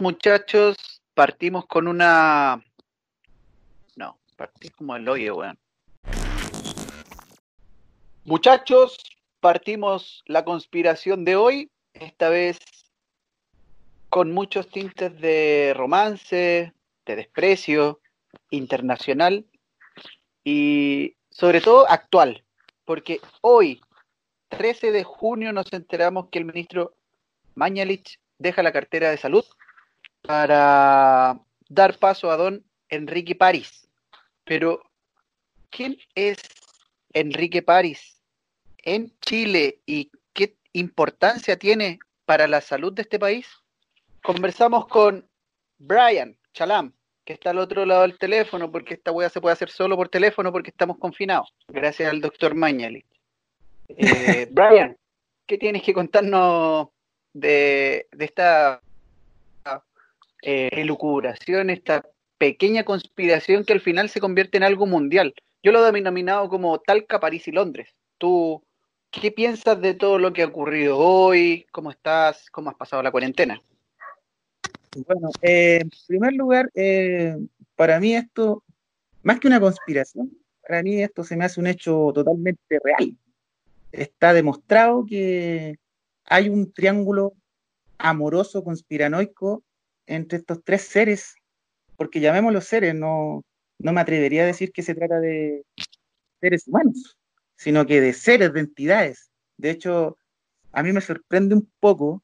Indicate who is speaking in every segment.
Speaker 1: Muchachos, partimos con una... No, partí como el hoyo, weón. Muchachos, partimos la conspiración de hoy, esta vez con muchos tintes de romance, de desprecio, internacional y sobre todo actual, porque hoy, 13 de junio, nos enteramos que el ministro Mañalich deja la cartera de salud para dar paso a don Enrique París. Pero, ¿quién es Enrique París en Chile y qué importancia tiene para la salud de este país? Conversamos con Brian Chalam, que está al otro lado del teléfono, porque esta weá se puede hacer solo por teléfono porque estamos confinados, gracias al doctor Mañalich. Eh, Brian, ¿qué tienes que contarnos de, esta elucubración, esta pequeña conspiración que al final se convierte en algo mundial. Yo lo he denominado como Talca, París y Londres. ¿Tú qué piensas de todo lo que ha ocurrido hoy? ¿Cómo estás? ¿Cómo has pasado la cuarentena?
Speaker 2: Bueno, eh, en primer lugar, eh, para mí esto, más que una conspiración, para mí esto se me hace un hecho totalmente real. Está demostrado que hay un triángulo amoroso, conspiranoico entre estos tres seres, porque llamémoslos seres, no, no me atrevería a decir que se trata de seres humanos, sino que de seres, de entidades. De hecho, a mí me sorprende un poco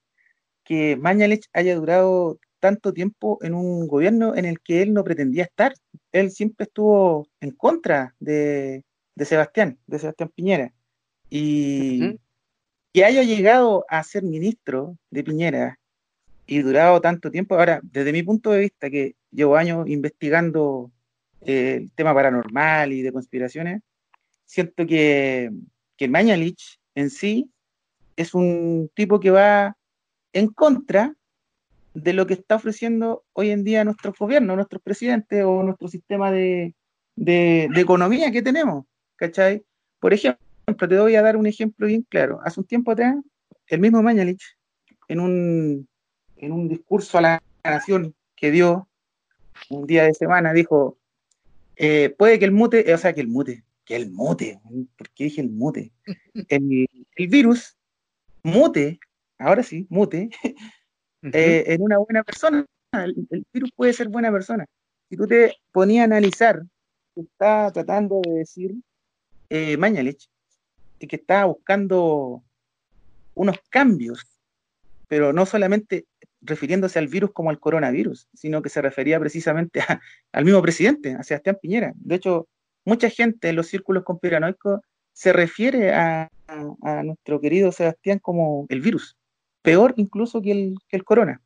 Speaker 2: que Mañalich haya durado tanto tiempo en un gobierno en el que él no pretendía estar. Él siempre estuvo en contra de, Sebastián, de Sebastián Piñera. Y, que haya llegado a ser ministro de Piñera y durado tanto tiempo, ahora, desde mi punto de vista, que llevo años investigando eh, el tema paranormal y de conspiraciones, siento que, que Mañalich en sí es un tipo que va en contra de lo que está ofreciendo hoy en día nuestros gobiernos, nuestros presidentes o nuestro sistema de, de, de economía que tenemos, ¿cachai? Por ejemplo, te voy a dar un ejemplo bien claro. Hace un tiempo atrás, el mismo Mañalich, en un, en un discurso a la nación que dio un día de semana, dijo, eh, puede que el mute, o sea, que el mute, que el mute, ¿por qué dije el mute? El, virus mute, ahora sí, mute, eh, en una buena persona. El, virus puede ser buena persona. Si tú te ponías a analizar, está tratando de decir eh, Mañalich, que estaba buscando unos cambios, pero no solamente refiriéndose al virus como al coronavirus, sino que se refería precisamente al mismo presidente, a Sebastián Piñera. De hecho, mucha gente en los círculos conspiranoicos se refiere a, nuestro querido Sebastián como el virus, peor incluso que el, que el corona.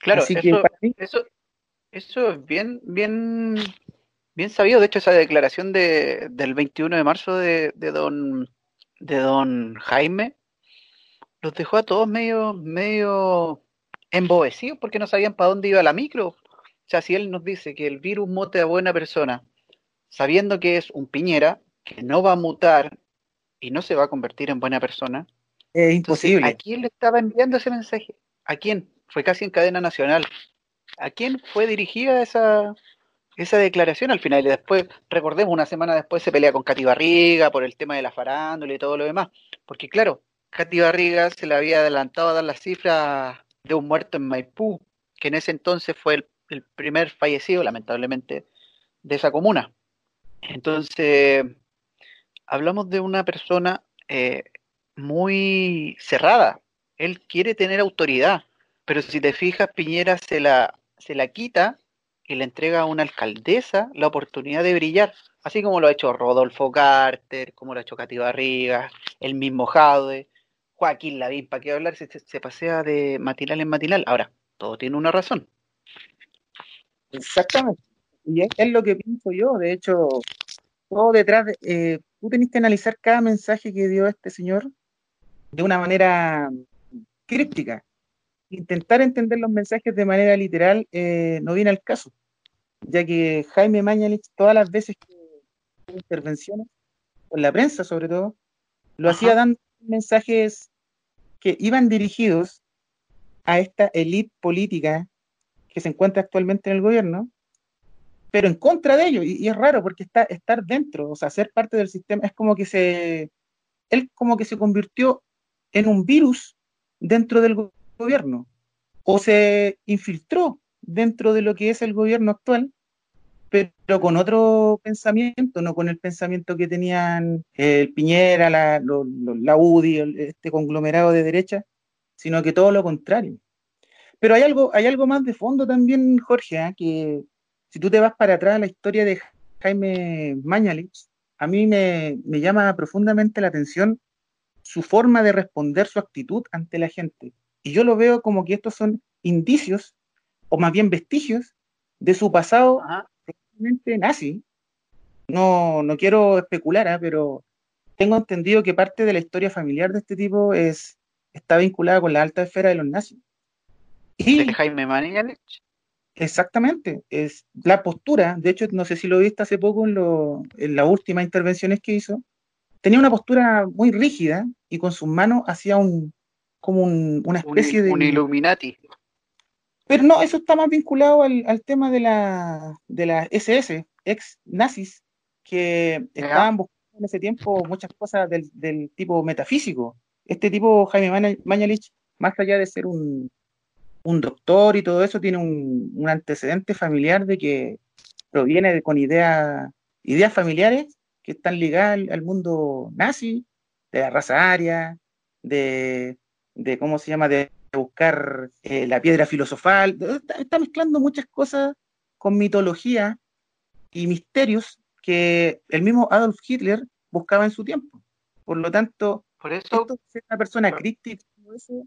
Speaker 1: Claro, eso, eso, es bien, bien Bien sabido, de hecho, esa declaración de, del 21 de marzo de, de, don, de don Jaime los dejó a todos medio, medio embobecidos porque no sabían para dónde iba la micro. O sea, si él nos dice que el virus mute a buena persona, sabiendo que es un piñera, que no va a mutar y no se va a convertir en buena persona.
Speaker 2: Es imposible.
Speaker 1: ¿A quién le estaba enviando ese mensaje? ¿A quién? Fue casi en cadena nacional. ¿A quién fue dirigida esa, esa declaración al final y después, recordemos, una semana después se pelea con Katy Barriga por el tema de la farándula y todo lo demás. Porque claro, Katy Barriga se le había adelantado a dar la cifra de un muerto en Maipú, que en ese entonces fue el, primer fallecido, lamentablemente, de esa comuna. Entonces, hablamos de una persona eh, muy cerrada. Él quiere tener autoridad, pero si te fijas, Piñera se la, se la quita y le entrega a una alcaldesa la oportunidad de brillar, así como lo ha hecho Rodolfo Carter, como lo ha hecho Cati Barriga, el mismo Jaude, Joaquín Lavín, ¿para qué hablar? Se, se pasea de matinal en matinal. Ahora, todo tiene una razón.
Speaker 2: Exactamente. Y es, lo que pienso yo. De hecho, todo detrás, de, eh, tú tenés que analizar cada mensaje que dio este señor de una manera críptica intentar entender los mensajes de manera literal eh, no viene al caso, ya que Jaime Mañalich, todas las veces que intervenciones, con la prensa sobre todo, lo hacía dando mensajes que iban dirigidos a esta élite política que se encuentra actualmente en el gobierno, pero en contra de ellos. Y, es raro porque está, estar dentro, o sea, ser parte del sistema, es como que se, él como que se convirtió en un virus dentro del gobierno, o se infiltró dentro de lo que es el gobierno actual, pero con otro pensamiento, no con el pensamiento que tenían el Piñera, la, la UDI, este conglomerado de derecha, sino que todo lo contrario. Pero hay algo, hay algo más de fondo también, Jorge, ¿eh? que si tú te vas para atrás a la historia de Jaime Mañalich, a mí me llama profundamente la atención su forma de responder, su actitud ante la gente. Y yo lo veo como que estos son indicios, o más bien vestigios, de su pasado nazi. No, no quiero especular, ¿eh? pero tengo entendido que parte de la historia familiar de este tipo es, está vinculada con la alta esfera de los nazis.
Speaker 1: Y, Jaime Mañalich?
Speaker 2: Exactamente, es la postura, de hecho no sé si lo viste hace poco en, lo, en las últimas intervenciones que hizo, tenía una postura muy rígida y con sus manos hacía un como una especie de...
Speaker 1: Un Illuminati.
Speaker 2: Pero no, eso está más vinculado al, tema de la, de la SS, ex nazis, que estaban buscando en ese tiempo muchas cosas del, del tipo metafísico. Este tipo, Jaime Mañalich, más allá de ser un, un doctor y todo eso, tiene un, un antecedente familiar de que proviene de, con ideas, ideas familiares que están ligadas al, mundo nazi, de la raza aria, de, de cómo se llama, de buscar eh, la piedra filosofal, está, mezclando muchas cosas con mitología y misterios que el mismo Adolf Hitler buscaba en su tiempo. Por lo tanto,
Speaker 1: por eso,
Speaker 2: ser una persona crítica, eso,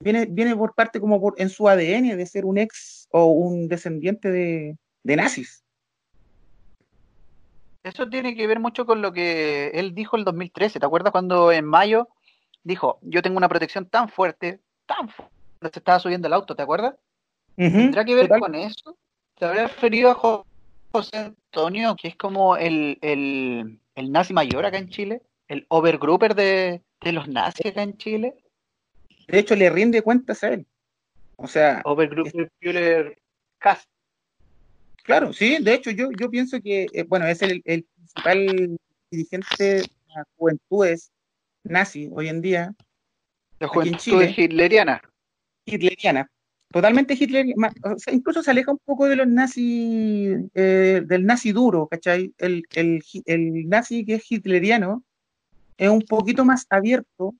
Speaker 2: viene, viene por parte como por, en su ADN de ser un ex o un descendiente de, de nazis.
Speaker 1: Eso tiene que ver mucho con lo que él dijo el 2013. ¿Te acuerdas cuando en mayo dijo, yo tengo una protección tan fuerte, tan fuerte, se estaba subiendo el auto, ¿te acuerdas? ¿Tendrá que ver con eso? ¿Te habrá referido a José Antonio, que es como el, el, el nazi mayor acá en Chile? ¿El overgrupper de, de los nazis acá en Chile?
Speaker 2: De hecho, le rinde cuentas a él. O sea.
Speaker 1: Overgrupper
Speaker 2: Cast. Claro, sí, de hecho, yo, yo pienso que, eh, bueno, es el, el principal dirigente de las juventudes nazi hoy en día.
Speaker 1: La juventud hitleriana.
Speaker 2: Hitleriana. Totalmente hitleriana. O sea, incluso se aleja un poco de los nazis, eh, del nazi duro, ¿cachai? El, el, el nazi que es hitleriano es un poquito más abierto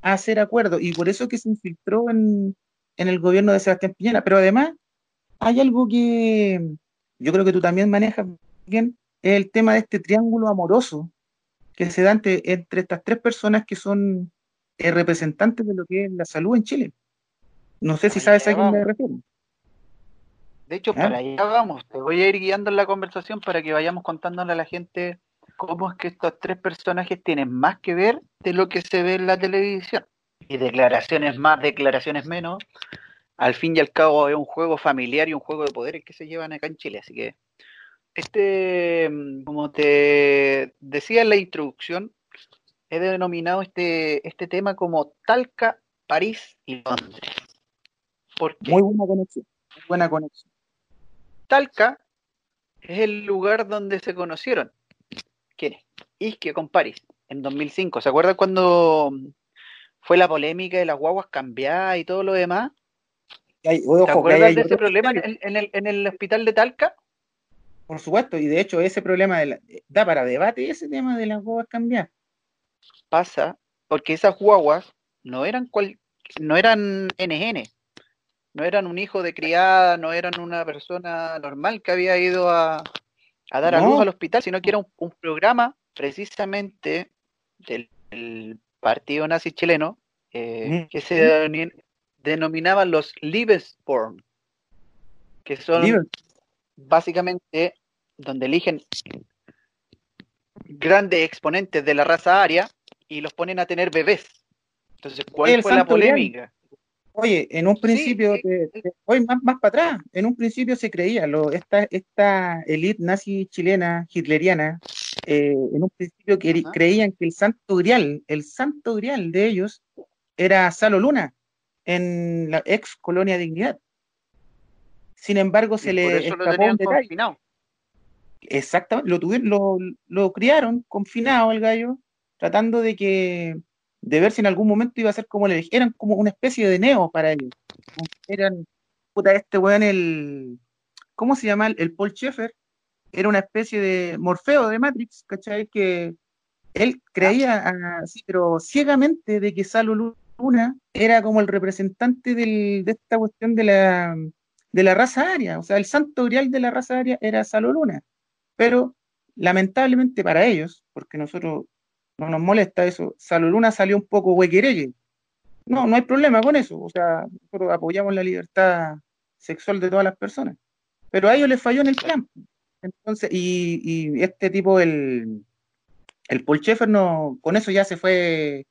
Speaker 2: a hacer acuerdos y por eso que se infiltró en, en el gobierno de Sebastián Piñera. Pero además hay algo que yo creo que tú también manejas bien, es el tema de este triángulo amoroso que se da entre, estas tres personas que son eh, representantes de lo que es la salud en Chile. No sé si sabes a quién me refiero.
Speaker 1: De hecho, ¿Ah? para allá vamos. Te voy a ir guiando en la conversación para que vayamos contándole a la gente cómo es que estos tres personajes tienen más que ver de lo que se ve en la televisión. Y declaraciones más, declaraciones menos. Al fin y al cabo es un juego familiar y un juego de poderes que se llevan acá en Chile. Así que este, mm, como te decía en la introducción, he denominado este, este tema como Talca, París y Londres.
Speaker 2: Muy buena conexión. Muy buena conexión.
Speaker 1: Talca es el lugar donde se conocieron. ¿Quiénes? Isquia con París, en 2005. ¿Se acuerdan cuando fue la polémica de las guaguas cambiadas y todo lo demás? ¿Te acuerdas de ese problema en, el, en el hospital de Talca?
Speaker 2: Por supuesto, y de hecho ese problema da para debate ese tema de las guaguas cambiar.
Speaker 1: Pasa porque esas guaguas no eran cual, no eran NN, no eran un hijo de criada, no eran una persona normal que había ido a, dar a luz al hospital, sino que era un, programa precisamente del, partido nazi chileno eh, que se denominaban los Liebesborn, que son básicamente donde eligen grandes exponentes de la raza aria y los ponen a tener bebés. Entonces, ¿cuál fue la polémica?
Speaker 2: Oye, en un principio, más, más para atrás, en un principio se creía, lo, esta, esta elite nazi chilena, hitleriana, eh, en un principio creían que el santo grial, el santo grial de ellos era Salo Luna, en la ex colonia Dignidad. Sin embargo, se le
Speaker 1: escapó un Confinado.
Speaker 2: Exactamente, lo, tuvieron, lo, lo criaron confinado el gallo, tratando de que de ver si en algún momento iba a ser como le eran como una especie de neo para ellos. Eran, puta, este weón, el, ¿cómo se llama? El Paul Schaeffer, era una especie de Morfeo de Matrix, ¿cachai? Que él creía así, pero ciegamente de que Salo Luna era como el representante de esta cuestión de la, de la raza aria, o sea, el santo grial de la raza aria era Salo Luna. Pero lamentablemente para ellos, porque nosotros no nos molesta eso, Salo Luna salió un poco huequeregue. No, no hay problema con eso, o sea, nosotros apoyamos la libertad sexual de todas las personas. Pero a ellos les falló en el plan. Entonces, y, y este tipo, el, el Paul Schaeffer no, con eso ya se fue,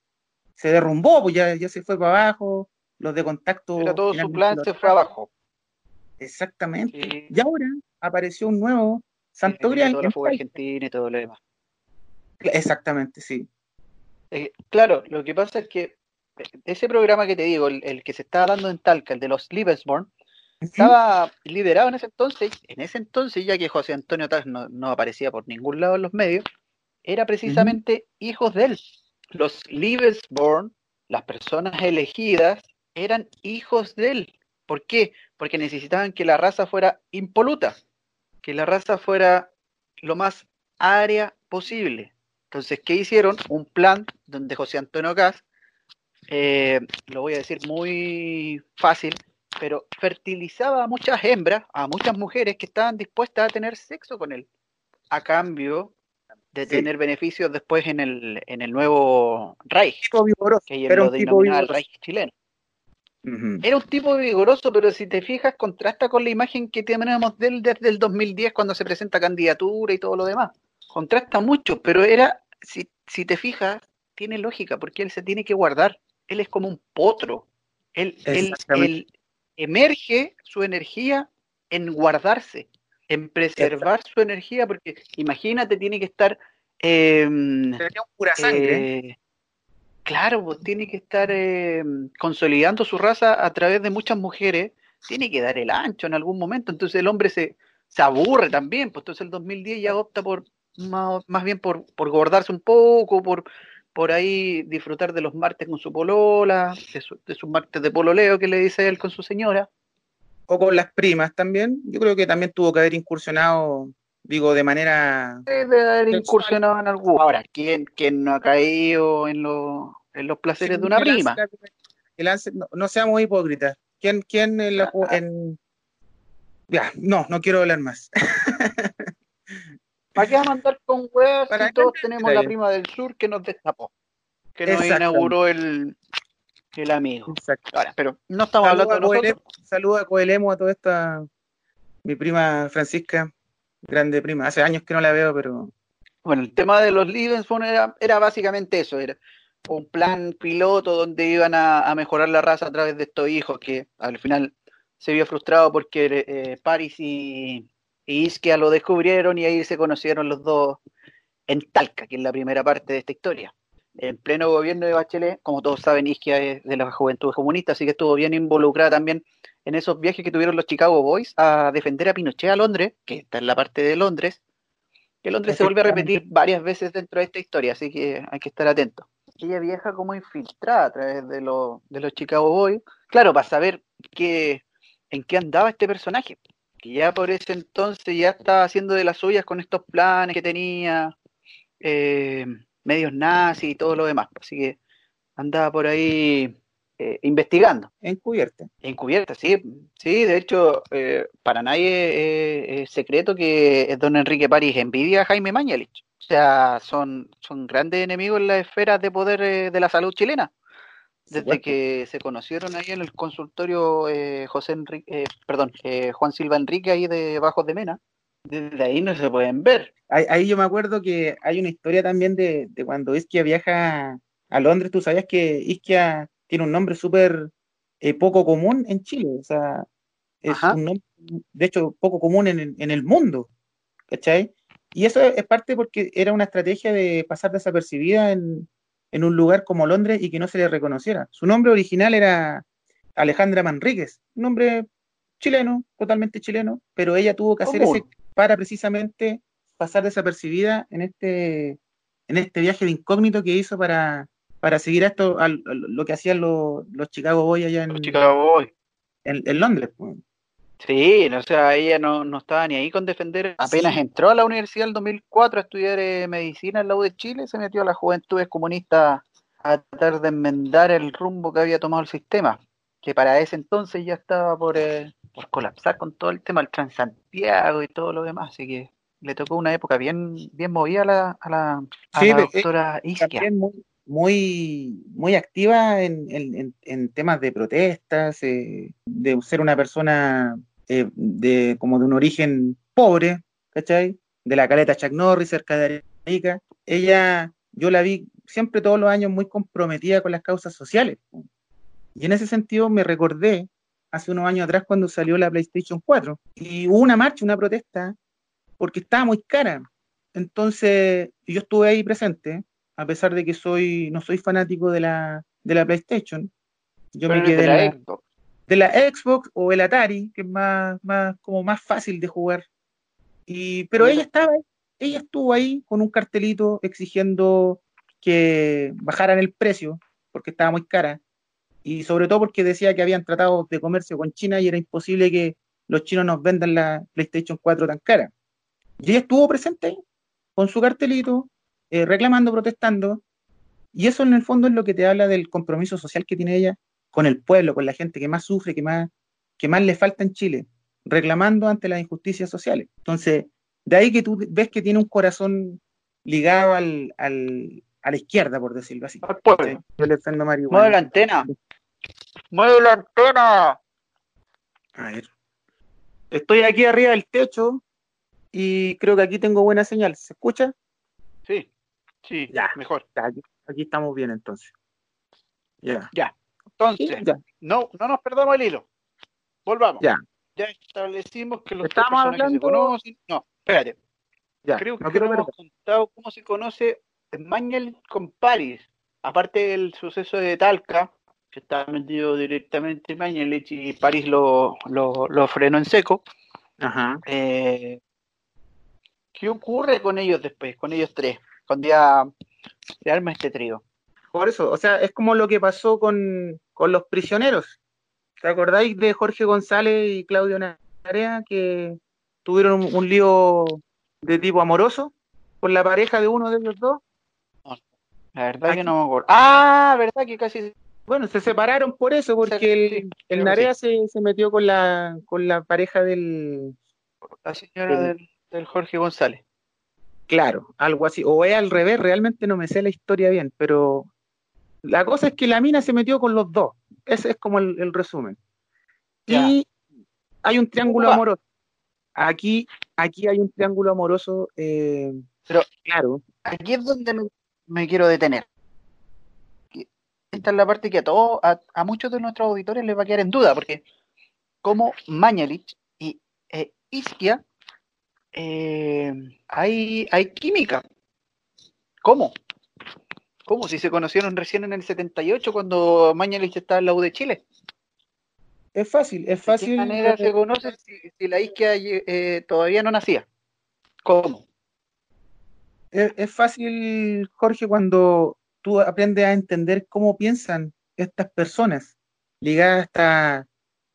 Speaker 2: se derrumbó, pues ya, ya se fue para abajo, los de contacto.
Speaker 1: Era todo su plan se fue abajo.
Speaker 2: Exactamente. Y ahora apareció un nuevo Santo Grial.
Speaker 1: Argentina y todo lo demás.
Speaker 2: Exactamente, sí.
Speaker 1: Eh, claro, lo que pasa es que ese programa que te digo, el, que se estaba dando en Talca, el de los Livesborn, estaba liderado en ese entonces, en ese entonces, ya que José Antonio Taz no, no aparecía por ningún lado en los medios, era precisamente hijos de él. Los Livesborn, las personas elegidas, eran hijos de él. ¿Por qué? Porque necesitaban que la raza fuera impoluta, que la raza fuera lo más área posible. Entonces, ¿qué hicieron? Un plan donde José Antonio Gas, eh, lo voy a decir muy fácil, pero fertilizaba a muchas hembras, a muchas mujeres que estaban dispuestas a tener sexo con él, a cambio de tener beneficios después en el, en el nuevo Reich, que ellos lo denominaban el Reich chileno. Era un tipo vigoroso, pero si te fijas, contrasta con la imagen que tenemos de él desde el 2010 cuando se presenta candidatura y todo lo demás. Contrasta mucho, pero era, si, si te fijas, tiene lógica, porque él se tiene que guardar. Él es como un potro. Él, él, él emerge su energía en guardarse en preservar su energía, porque imagínate, tiene que estar... Eh,
Speaker 2: pura sangre. Eh,
Speaker 1: claro, pues, tiene que estar eh, consolidando su raza a través de muchas mujeres, tiene que dar el ancho en algún momento, entonces el hombre se, se aburre también, pues entonces el 2010 ya opta por más, más bien por, por gordarse un poco, por, por ahí disfrutar de los martes con su polola, de, su, de sus martes de pololeo que le dice él con su señora
Speaker 2: o con las primas también. Yo creo que también tuvo que haber incursionado, digo, de manera.
Speaker 1: Debe haber incursionado en algo. Ahora, ¿quién, quién no ha caído en, en los placeres de una prima?
Speaker 2: no, seamos hipócritas. ¿Quién, quién en, la, en... Ya, no, no quiero hablar más.
Speaker 1: ¿Para qué vamos a andar con huevas si todos tenemos la prima del sur que nos destapó? Que nos inauguró el, el amigo. Ahora, pero no estamos hablando de nosotros.
Speaker 2: Saludos a Coelemo, a toda esta. Mi prima Francisca, grande prima. Hace años que no la veo, pero.
Speaker 1: Bueno, el tema de los Livensborn era, era básicamente eso: era un plan piloto donde iban a, mejorar la raza a través de estos hijos que al final se vio frustrado porque eh, Paris y, y Isquia lo descubrieron y ahí se conocieron los dos en Talca, que es la primera parte de esta historia en pleno gobierno de Bachelet, como todos saben, Isquia es de la juventud comunista, así que estuvo bien involucrada también en esos viajes que tuvieron los Chicago Boys a defender a Pinochet a Londres, que está en la parte de Londres, que Londres se vuelve a repetir varias veces dentro de esta historia, así que hay que estar atento. Ella viaja como infiltrada a través de, de los Chicago Boys, claro, para saber qué, en qué andaba este personaje, que ya por ese entonces ya estaba haciendo de las suyas con estos planes que tenía. Eh, medios nazis y todo lo demás. Así que andaba por ahí eh, investigando.
Speaker 2: Encubierta.
Speaker 1: Encubierta, sí. Sí, de hecho, eh, para nadie es secreto que don Enrique París envidia a Jaime Mañalich. O sea, son, son grandes enemigos en las esferas de poder eh, de la salud chilena. Desde que se conocieron ahí en el consultorio José Enrique, perdón, Juan Silva Enrique ahí de Bajos de Mena, desde ahí no se pueden ver.
Speaker 2: Ahí, yo me acuerdo que hay una historia también de, cuando Isquia viaja a Londres. Tú sabías que Isquia tiene un nombre súper eh, poco común en Chile. O sea, es un nombre, de hecho, poco común en, en, el mundo. ¿Cachai? Y eso es parte porque era una estrategia de pasar desapercibida en, en un lugar como Londres y que no se le reconociera. Su nombre original era Alejandra Manríquez, un nombre chileno, totalmente chileno, pero ella tuvo que hacer ese para precisamente pasar desapercibida en este, en este viaje de incógnito que hizo para, para seguir esto, a, lo que hacían los, los Chicago Boys allá en,
Speaker 1: Chicago
Speaker 2: en, Londres. Pues.
Speaker 1: Sí, o sea, ella no, no, estaba ni ahí con defender. Apenas entró a la universidad en 2004 a estudiar eh, medicina en la U de Chile, se metió a las juventudes comunistas a tratar de enmendar el rumbo que había tomado el sistema, que para ese entonces ya estaba por, eh, por colapsar con todo el tema del Transantiago y todo lo demás, así que le tocó una época bien, bien movida a la, a la,
Speaker 2: eh,
Speaker 1: doctora Isquia.
Speaker 2: Muy, muy, activa en, en, temas de protestas, de ser una persona de como de un origen pobre, ¿cachai? De la caleta Chuck Norris, cerca de Arica. Ella, yo la vi siempre todos los años muy comprometida con las causas sociales. Y en ese sentido me recordé hace unos años atrás cuando salió la PlayStation 4 y hubo una marcha, una protesta, porque estaba muy cara. Entonces, yo estuve ahí presente, a pesar de que soy no soy fanático de la, de la PlayStation. Yo me quedé de la, Xbox. de la Xbox o el Atari, que es más, más, como más fácil de jugar. Y, pero ella estaba, ella estuvo ahí con un cartelito exigiendo que bajaran el precio, porque estaba muy cara, y sobre todo porque decía que habían tratado de comercio con China y era imposible que los chinos nos vendan la PlayStation 4 tan cara. Y ella estuvo presente ahí, con su cartelito, eh, reclamando, protestando, y eso en el fondo es lo que te habla del compromiso social que tiene ella con el pueblo, con la gente que más sufre, que más, que más le falta en Chile, reclamando ante las injusticias sociales. Entonces, de ahí que tú ves que tiene un corazón ligado al, a la izquierda, por decirlo así.
Speaker 1: Yo le prendo Mueve la antena. Mueve la antena.
Speaker 2: A ver. Estoy aquí arriba del techo y creo que aquí tengo buena señal. ¿Se escucha?
Speaker 1: Sí, sí, ya, mejor.
Speaker 2: aquí, estamos bien entonces.
Speaker 1: Ya. Ya. Entonces, No, no nos perdamos el hilo. Volvamos.
Speaker 2: Ya.
Speaker 1: Ya establecimos que los
Speaker 2: Estamos hablando... se
Speaker 1: conocen. No, espérate. Ya, Creo que no hemos contado cómo se conoce Mañel con París, aparte del suceso de Talca, que está metido directamente Mañel y París lo, lo, frenó en seco.
Speaker 2: Ajá.
Speaker 1: Eh, ¿Qué ocurre con ellos después, con ellos tres, cuando ya se arma este trío?
Speaker 2: Por eso, o sea, es como lo que pasó con, los prisioneros. ¿Te acordáis de Jorge González y Claudio Narea que tuvieron un, un lío de tipo amoroso con la pareja de uno de ellos dos?
Speaker 1: La verdad que no me acuerdo. Ah, verdad que casi.
Speaker 2: Bueno, se separaron por eso, porque el, Narea se, metió con la, con la pareja del.
Speaker 1: La señora del, Jorge González.
Speaker 2: Claro, algo así. O es al revés, realmente no me sé la historia bien, pero la cosa es que la mina se metió con los dos. Ese es como el, resumen. Y hay un triángulo amoroso. Aquí, aquí hay un triángulo amoroso. Eh,
Speaker 1: pero claro. Aquí es donde me, me quiero detener. Esta es la parte que a todos, a, muchos de nuestros auditores les va a quedar en duda, porque como Mañalich y eh, Isquia eh, hay, hay química. ¿Cómo? ¿Cómo? Si se conocieron recién en el 78 cuando Mañalich estaba en la U de Chile.
Speaker 2: Es fácil, es fácil.
Speaker 1: ¿De qué manera se conoce si, la Isquia eh, todavía no nacía? ¿Cómo?
Speaker 2: es, fácil, Jorge, cuando tú aprendes a entender cómo piensan estas personas ligadas a estas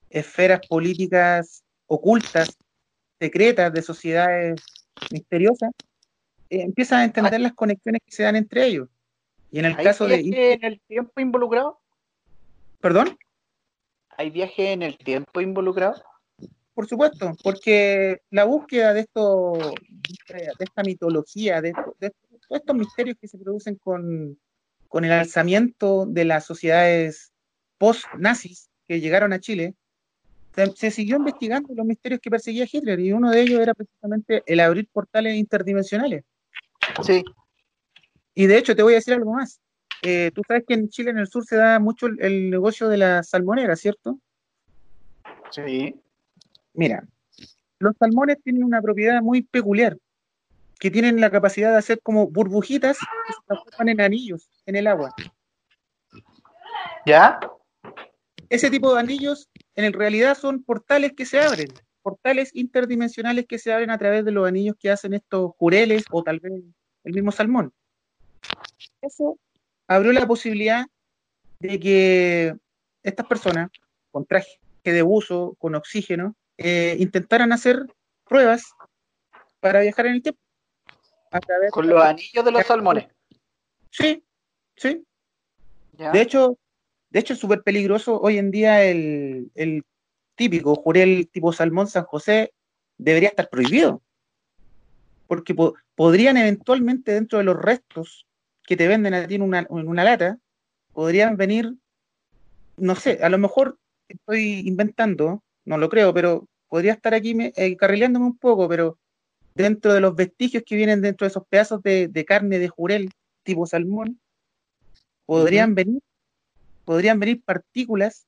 Speaker 2: esferas políticas ocultas, secretas, de sociedades misteriosas, eh, empiezas a entender las conexiones que se dan entre ellos. Y en el caso de...
Speaker 1: viaje en el tiempo involucrado?
Speaker 2: ¿Perdón?
Speaker 1: ¿Hay viaje en el tiempo involucrado?
Speaker 2: Por supuesto, porque la búsqueda de esto, de esta mitología, de, todos estos misterios que se producen con, el alzamiento de las sociedades post-nazis que llegaron a Chile, se, siguió investigando los misterios que perseguía Hitler y uno de ellos era precisamente el abrir portales interdimensionales.
Speaker 1: Sí.
Speaker 2: Y de hecho te voy a decir algo más. Eh, tú sabes que en Chile, en el sur, se da mucho el, el negocio de la salmonera, ¿cierto?
Speaker 1: Sí.
Speaker 2: Mira, los salmones tienen una propiedad muy peculiar, que tienen la capacidad de hacer como burbujitas que se transforman en anillos en el agua.
Speaker 1: ¿Ya?
Speaker 2: ese tipo de anillos en realidad son portales que se abren, portales interdimensionales que se abren a través de los anillos que hacen estos jureles o tal vez el mismo salmón. Eso abrió la posibilidad de que estas personas con traje de buzo, con oxígeno, eh, intentaran hacer pruebas para viajar en el tiempo.
Speaker 1: Con los anillos de los salmones.
Speaker 2: Sí, sí. De hecho, de hecho es súper peligroso hoy en día el, el típico jurel tipo salmón San José debería estar prohibido. Porque podrían eventualmente dentro de los restos que te venden a ti en una, en una lata, podrían venir, no sé, a lo mejor estoy inventando, no lo creo, pero podría estar aquí eh, carrileándome un poco, pero dentro de los vestigios que vienen dentro de esos pedazos de, carne de jurel tipo salmón, podrían venir, podrían venir partículas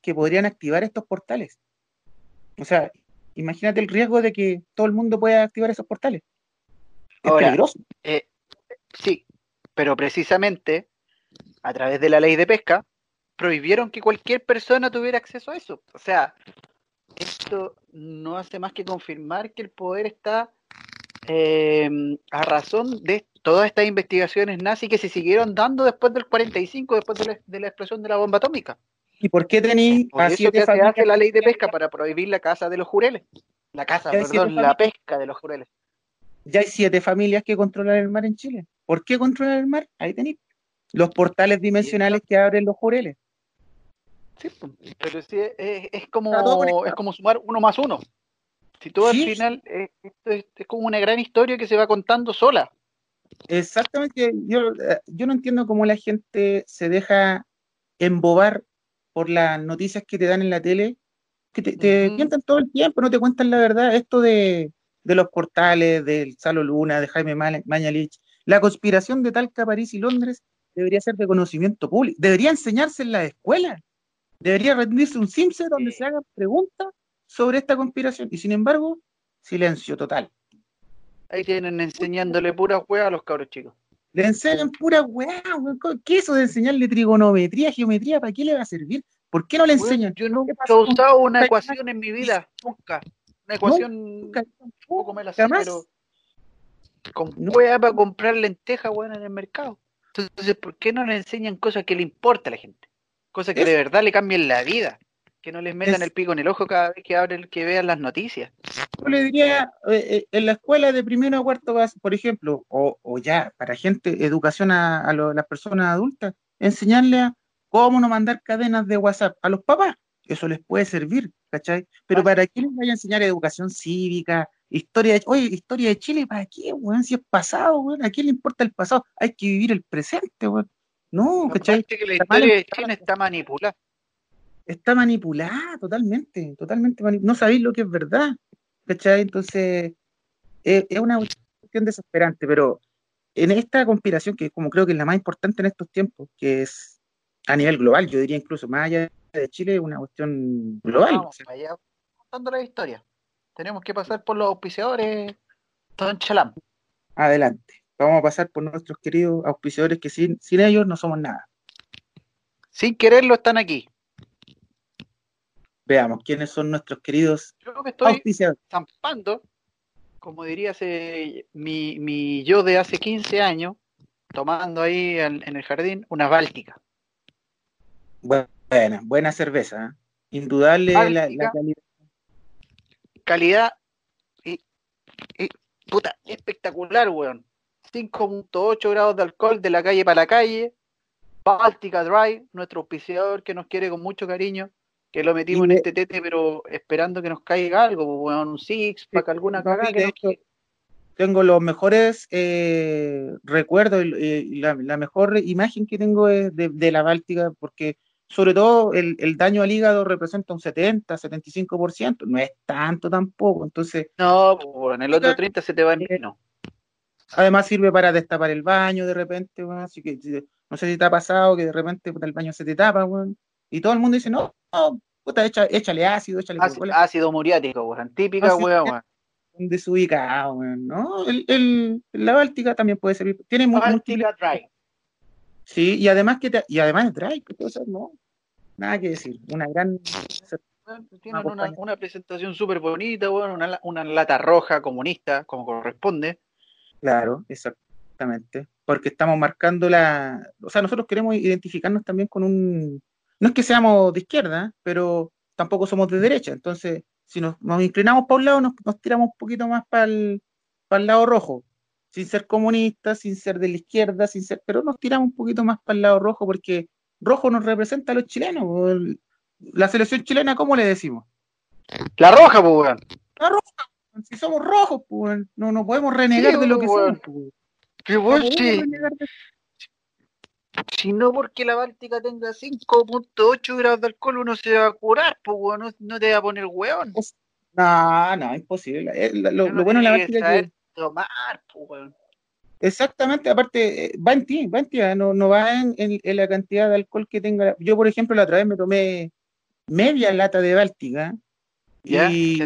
Speaker 2: que podrían activar estos portales. O sea, imagínate el riesgo de que todo el mundo pueda activar esos portales.
Speaker 1: Es peligroso. Eh, sí, pero precisamente a través de la ley de pesca prohibieron que cualquier persona tuviera acceso a eso. O sea, esto no hace más que confirmar que el poder está eh, a razón de todas estas investigaciones nazis que se siguieron dando después del 45, después de la, explosión de la bomba atómica.
Speaker 2: ¿Y por qué tenéis
Speaker 1: eso que se hace la ley de pesca para prohibir la caza de los jureles. La caza, perdón, la pesca de los jureles.
Speaker 2: Ya hay siete familias que controlan el mar en Chile. ¿Por qué controlan el mar? Ahí tenéis los portales dimensionales que abren los jureles.
Speaker 1: Sí, pero sí, es, como, es como sumar uno más uno. Si tú al final es, es, como una gran historia que se va contando sola.
Speaker 2: Exactamente, yo, eh, yo no entiendo cómo la gente se deja embobar por las noticias que te dan en la tele, que te, te todo el tiempo, no te cuentan la verdad. Esto de, de los portales, del Salo Luna, de Jaime Mañalich, la conspiración de Talca, París y Londres debería ser de conocimiento público, debería enseñarse en la escuela, debería rendirse un simse donde se hagan preguntas sobre esta conspiración, y sin embargo, silencio total.
Speaker 1: Ahí tienen enseñándole pura hueá a los cabros chicos.
Speaker 2: Le enseñan pura hueá, ¿qué es eso de enseñarle trigonometría, geometría? ¿Para qué le va a servir? ¿Por qué no le enseñan?
Speaker 1: yo nunca he usado una ecuación en mi vida, nunca. Una ecuación, nunca, poco me la sé, pero con hueá para comprar lentejas, weón, en el mercado. Entonces, ¿por qué no le enseñan cosas que le importa a la gente? Cosas que de verdad le cambien la vida. Que no les metan el pico en el ojo cada vez que abren, que vean las noticias.
Speaker 2: Yo le diría, eh, eh, en la escuela de primero a cuarto, por ejemplo, o, ya para gente, educación a, las personas adultas, enseñarle a cómo no mandar cadenas de WhatsApp a los papás. Eso les puede servir, ¿cachai? Pero ah. para qué les vaya a enseñar educación cívica, Historia de, oye, historia de Chile, ¿para qué, weón? Si es pasado, weón, ¿a quién le importa el pasado? Hay que vivir el presente, weón. No, ¿cachai?
Speaker 1: Que la historia de Chile está manipulada.
Speaker 2: Está manipulada, totalmente, totalmente manipulada. No sabéis lo que es verdad, ¿cachai? Entonces, es, una cuestión desesperante, pero en esta conspiración, que como creo que es la más importante en estos tiempos, que es a nivel global, yo diría incluso más allá de Chile, es una cuestión global. Vamos,
Speaker 1: allá contando la historia tenemos que pasar por los auspiciadores, Don Chalam.
Speaker 2: Adelante. Vamos a pasar por nuestros queridos auspiciadores que sin, sin ellos no somos nada.
Speaker 1: Sin quererlo están aquí.
Speaker 2: Veamos quiénes son nuestros queridos
Speaker 1: Yo que estoy zampando, como diría mi, mi, yo de hace 15 años, tomando ahí en, el jardín una báltica.
Speaker 2: Buena, buena cerveza. ¿eh? Indudable la, calidad
Speaker 1: calidad y, puta, espectacular, weón. 5.8 grados de alcohol de la calle para la calle. Báltica Dry, nuestro auspiciador que nos quiere con mucho cariño, que lo metimos en este tete, pero esperando que nos caiga algo, pues, weón, un six, para que alguna cagada
Speaker 2: tengo los mejores eh, recuerdos y, la, mejor imagen que tengo es de, de la Báltica, porque sobre todo el, daño al hígado representa un 70, 75%, no es tanto tampoco, entonces...
Speaker 1: No, en el otro 30 se te va en vino.
Speaker 2: Además sirve para destapar el baño de repente, así que no sé si te ha pasado que de repente el baño se te tapa, y todo el mundo dice, no, puta, échale ácido, échale
Speaker 1: ácido, ácido muriático, weón, típica weón,
Speaker 2: desubicado, weón, ¿no? El, la Báltica también puede servir, tiene muy...
Speaker 1: Báltica Dry.
Speaker 2: Sí, y además que y además es dry, ¿no? nada que decir. Una gran.
Speaker 1: Tienen una, presentación súper bonita, bueno, una, una lata roja comunista, como corresponde.
Speaker 2: Claro, exactamente. Porque estamos marcando la. O sea, nosotros queremos identificarnos también con un. No es que seamos de izquierda, pero tampoco somos de derecha. Entonces, si nos, inclinamos para un lado, nos, tiramos un poquito más para el, para el lado rojo. Sin ser comunistas, sin ser de la izquierda, sin ser. Pero nos tiramos un poquito más para el lado rojo porque rojo nos representa a los chilenos. La selección chilena, ¿cómo le decimos?
Speaker 1: La roja, pues,
Speaker 2: La roja, si somos rojos, pues, no, no podemos renegar de lo que somos.
Speaker 1: Pues. sí. Si no porque la Báltica tenga 5.8 grados de alcohol, uno se va a curar, pues, no, no te va a poner hueón.
Speaker 2: No, no, imposible. Eh, lo, bueno en la Báltica es que... tomar, pues, Exactamente, aparte, eh, va en ti, va en ti, ¿eh? no, no va en, en, la cantidad de alcohol que tenga. Yo, por ejemplo, la otra vez me tomé media lata de Báltica. y,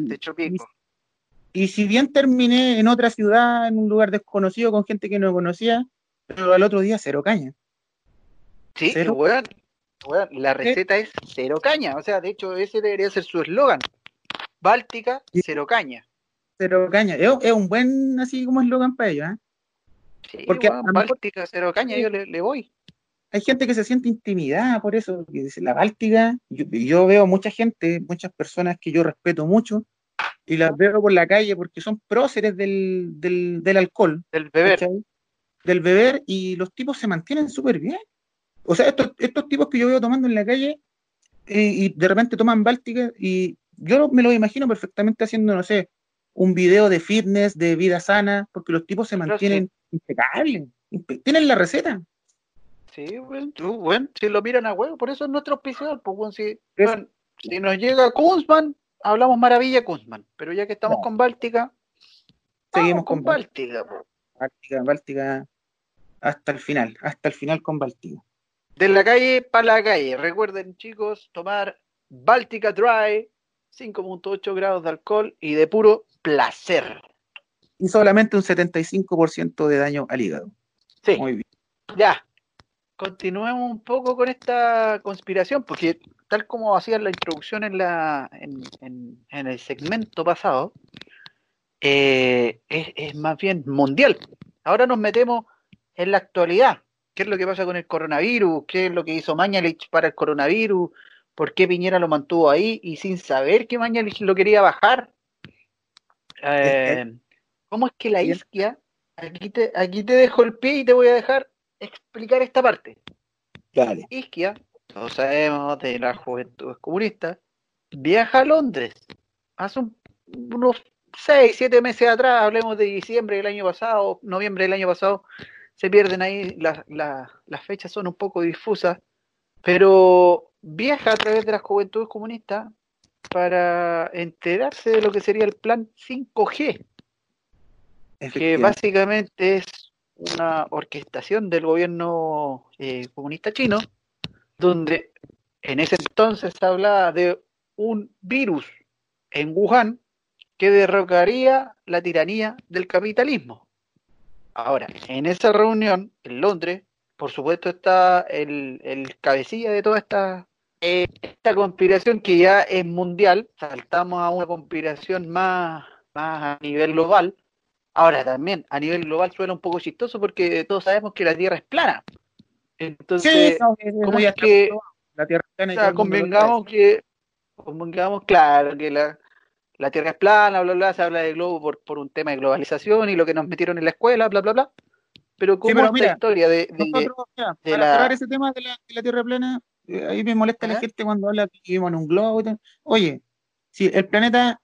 Speaker 2: y, si bien terminé en otra ciudad, en un lugar desconocido, con gente que no conocía, pero al otro día cero caña.
Speaker 1: Sí, ¿Cero? la receta es cero caña. O sea, de hecho, ese debería ser su eslogan. Báltica, cero caña.
Speaker 2: Cero caña. Es, un buen así como eslogan para ellos, ¿eh?
Speaker 1: Porque Báltica, cero caña, yo le, voy.
Speaker 2: Hay gente que se siente intimidada por eso, que dice la Báltica. Yo, veo mucha gente, muchas personas que yo respeto mucho, y las veo por la calle porque son próceres del, del, alcohol.
Speaker 1: Del beber.
Speaker 2: Del beber, y los tipos se mantienen súper bien. O sea, estos, estos tipos que yo veo tomando en la calle eh, y de repente toman Báltica y yo me lo imagino perfectamente haciendo, no sé, un video de fitness, de vida sana, porque los tipos se mantienen impecable. Tienen la receta.
Speaker 1: Sí, bueno, tú, bueno, si lo miran a huevo, por eso es nuestro auspiciador. Pues, bueno, si, si nos llega Kunzman, hablamos maravilla Kunzman, pero ya que estamos con Báltica,
Speaker 2: seguimos con, Báltica. Báltica, Báltica, hasta el final, hasta el final con Báltica.
Speaker 1: De la calle para la calle. Recuerden, chicos, tomar Báltica Dry, 5.8 grados de alcohol y de puro placer
Speaker 2: y solamente un 75% de daño al hígado.
Speaker 1: Sí. Muy bien. Ya. Continuemos un poco con esta conspiración, porque tal como hacía la introducción en, la, en, el segmento pasado, eh, es, más bien mundial. Ahora nos metemos en la actualidad. ¿Qué es lo que pasa con el coronavirus? ¿Qué es lo que hizo Mañalich para el coronavirus? ¿Por qué Piñera lo mantuvo ahí y sin saber que Mañalich lo quería bajar? Eh, ¿Cómo es que la isquia, aquí te, aquí te dejo el pie y te voy a dejar explicar esta parte.
Speaker 2: Dale.
Speaker 1: Isquia, todos sabemos de la juventud comunista, viaja a Londres. Hace unos 6, 7 meses atrás, hablemos de diciembre del año pasado, noviembre del año pasado, se pierden ahí, las fechas son un poco difusas, pero viaja a través de las juventudes comunistas para enterarse de lo que sería el plan 5G que básicamente es una orquestación del gobierno eh, comunista chino, donde en ese entonces se hablaba de un virus en Wuhan que derrocaría la tiranía del capitalismo. Ahora, en esa reunión en Londres, por supuesto está el, el cabecilla de toda esta, esta conspiración que ya es mundial, saltamos a una conspiración más, más a nivel global, Ahora también, a nivel global suena un poco chistoso porque todos sabemos que la Tierra es plana. Entonces, ¿cómo es que la Tierra plana? convengamos que, convengamos, claro, que la, la Tierra es plana, bla, bla, se habla de globo por, por un tema de globalización y lo que nos metieron en la escuela, bla, bla, bla. Pero ¿cómo es la historia de, de,
Speaker 2: para la... ese tema de la, de la Tierra plana, eh, ahí me molesta la gente cuando habla que vivimos en un globo. Oye, si el planeta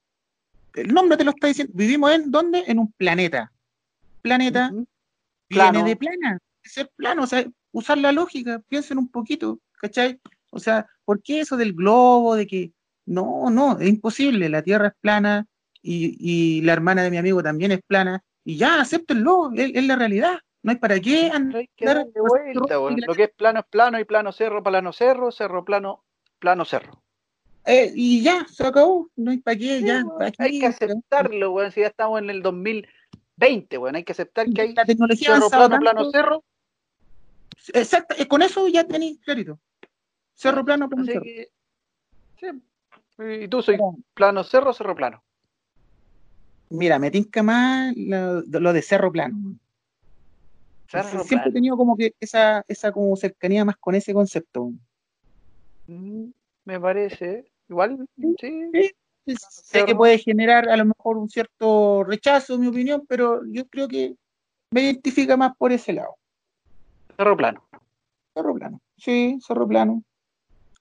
Speaker 2: el nombre te lo está diciendo. Vivimos en dónde? En un planeta. Planeta viene de plana, de ser plano, o sea, usar la lógica, piensen un poquito, ¿cachai? O sea, ¿por qué eso del globo, de que no, no, es imposible, la Tierra es plana y, la hermana de mi amigo también es plana, y ya, acéptenlo, es, es la realidad. No hay para qué andar.
Speaker 1: de vuelta, Lo que es plano es plano y plano cerro, plano cerro, cerro plano, plano cerro.
Speaker 2: Eh, y ya, se acabó, no hay para qué, ya.
Speaker 1: hay que aceptarlo, weón, si ya estamos en el 2020, weón, hay que aceptar que hay
Speaker 2: la tecnología
Speaker 1: cerro plano, plano cerro.
Speaker 2: Exacto, con eso ya tenéis clarito. Cerro plano, plano cerro.
Speaker 1: sí. ¿Y tú soy plano cerro o cerro plano?
Speaker 2: Mira, me tinca más lo, de cerro plano. Siempre he tenido como que esa, esa como cercanía más con ese concepto.
Speaker 1: Mm, me parece. Igual, sí.
Speaker 2: Sé que puede generar a lo mejor un cierto rechazo, en mi opinión, pero yo creo que me identifica más por ese lado.
Speaker 1: Cerro plano.
Speaker 2: Cerro plano. Sí, cerro plano.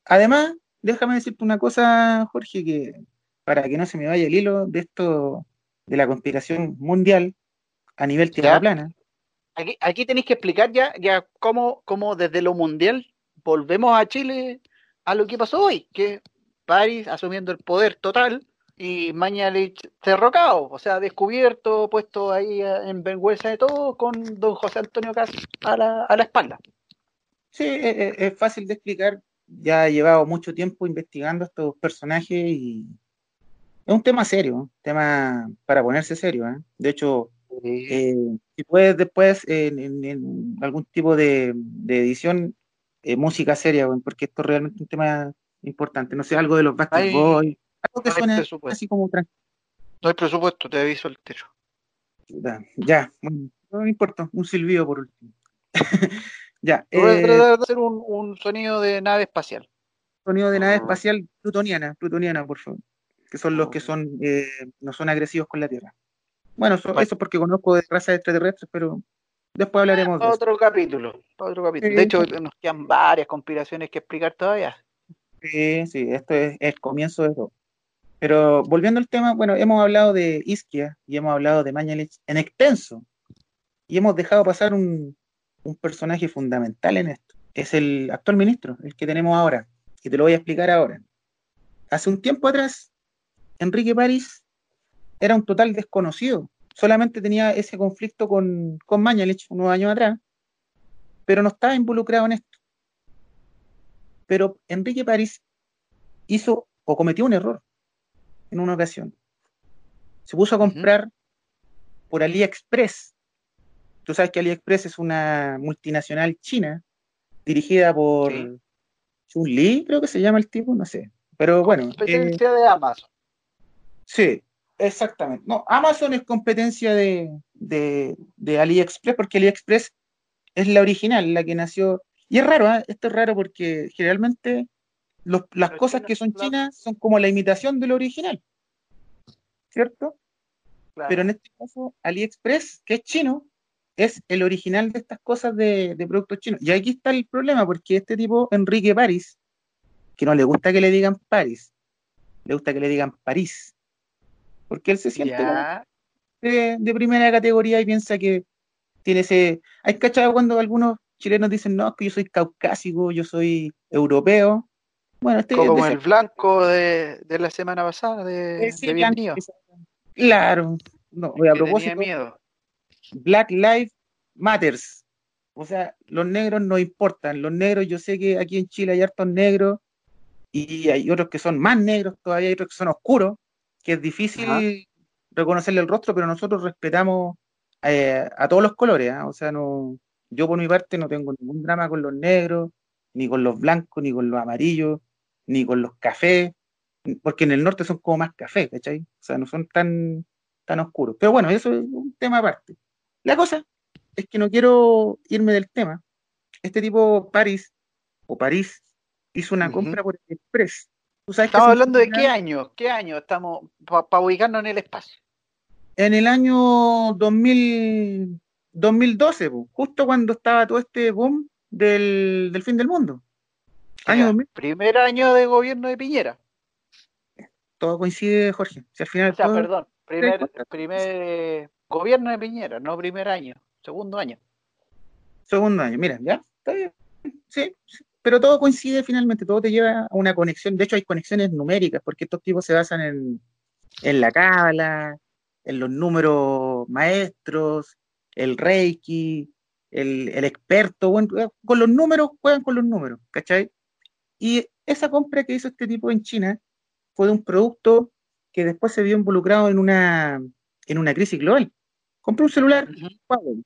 Speaker 2: Además, déjame decirte una cosa, Jorge, que para que no se me vaya el hilo de esto de la conspiración mundial a nivel tierra plana.
Speaker 1: Aquí, aquí tenéis que explicar ya, ya cómo, cómo desde lo mundial volvemos a Chile a lo que pasó hoy, que París asumiendo el poder total y Mañalich derrocado, o sea, descubierto, puesto ahí en vergüenza de todo, con don José Antonio Cas a la, a la espalda.
Speaker 2: Sí, es, fácil de explicar. Ya he llevado mucho tiempo investigando estos personajes y es un tema serio, un tema para ponerse serio. ¿eh? De hecho, eh, si puedes después en, algún tipo de, edición, eh, música seria, porque esto es realmente un tema importante. No sé, algo de los Backstreet Boys, algo que suene así como tranquilo.
Speaker 1: No hay presupuesto, te aviso el techo.
Speaker 2: Ya, no importa, un silbido por último. ya.
Speaker 1: Eh, de hacer un, sonido de nave espacial.
Speaker 2: Sonido de nave espacial plutoniana, plutoniana, por favor. Que son los que son, eh, no son agresivos con la Tierra. Bueno, eso, es porque conozco de razas extraterrestres, pero después hablaremos
Speaker 1: de otro Capítulo, otro capítulo. De hecho, nos quedan varias conspiraciones que explicar todavía.
Speaker 2: Sí, sí, esto es el comienzo de todo. Pero volviendo al tema, bueno, hemos hablado de Isquia y hemos hablado de Mañalich en extenso. Y hemos dejado pasar un, personaje fundamental en esto. Es el actual ministro, el que tenemos ahora. Y te lo voy a explicar ahora. Hace un tiempo atrás, Enrique París era un total desconocido. Solamente tenía ese conflicto con, con Mañalich unos años atrás, pero no estaba involucrado en esto. Pero Enrique París hizo o cometió un error en una ocasión. Se puso a comprar por AliExpress. Tú sabes que AliExpress es una multinacional china dirigida por Chun Li, creo que se llama el tipo, no sé. Pero bueno.
Speaker 1: Competencia eh, de Amazon.
Speaker 2: Sí, exactamente. No, Amazon es competencia de, de AliExpress porque AliExpress es la original, la que nació y es raro, ¿eh? esto es raro porque generalmente las cosas que son chinas son como la imitación de lo original, ¿cierto? Pero en este caso, AliExpress, que es chino, es el original de estas cosas de, productos chinos. Y aquí está el problema, porque este tipo, Enrique París, que no le gusta que le digan París, le gusta que le digan París, porque él se siente de, de, primera categoría y piensa que tiene ese... ¿Hay cachado cuando algunos chilenos dicen, no, que yo soy caucásico, yo soy europeo.
Speaker 1: Bueno, este, Como el blanco de, la semana pasada, de, eh, Bienvenido.
Speaker 2: Claro, no, voy a propósito. Miedo. Black Lives Matters. O sea, los negros no importan. Los negros, yo sé que aquí en Chile hay hartos negros y hay otros que son más negros todavía, hay otros que son oscuros, que es difícil reconocerle el rostro, pero nosotros respetamos eh, a todos los colores. ¿ah? O sea, no, yo por mi parte no tengo ningún drama con los negros, ni con los blancos, ni con los amarillos, ni con los cafés, porque en el norte son como más café, ¿cachai? O sea, no son tan, tan oscuros. Pero bueno, eso es un tema aparte. La cosa es que no quiero irme del tema. Este tipo, París, o París, hizo una compra por el Express.
Speaker 1: estamos hablando de qué año, qué año estamos, para ubicarnos en el espacio.
Speaker 2: En el año 2000, 2012, justo cuando estaba todo este boom del, fin del mundo.
Speaker 1: Año Primer año de gobierno de Piñera.
Speaker 2: Todo coincide, Jorge.
Speaker 1: Si al final perdón, primer, primer gobierno de Piñera, no primer año, segundo año.
Speaker 2: Segundo año, mira, ya, está bien. Sí, pero todo coincide finalmente, todo te lleva a una conexión. De hecho, hay conexiones numéricas, porque estos tipos se basan en, en la cábala, en los números maestros, el Reiki, el, experto, bueno, eh, con los números, juegan con los números, ¿cachai? Y esa compra que hizo este tipo en China fue de un producto que después se vio involucrado en una, en una crisis global. Compró un celular Huawei.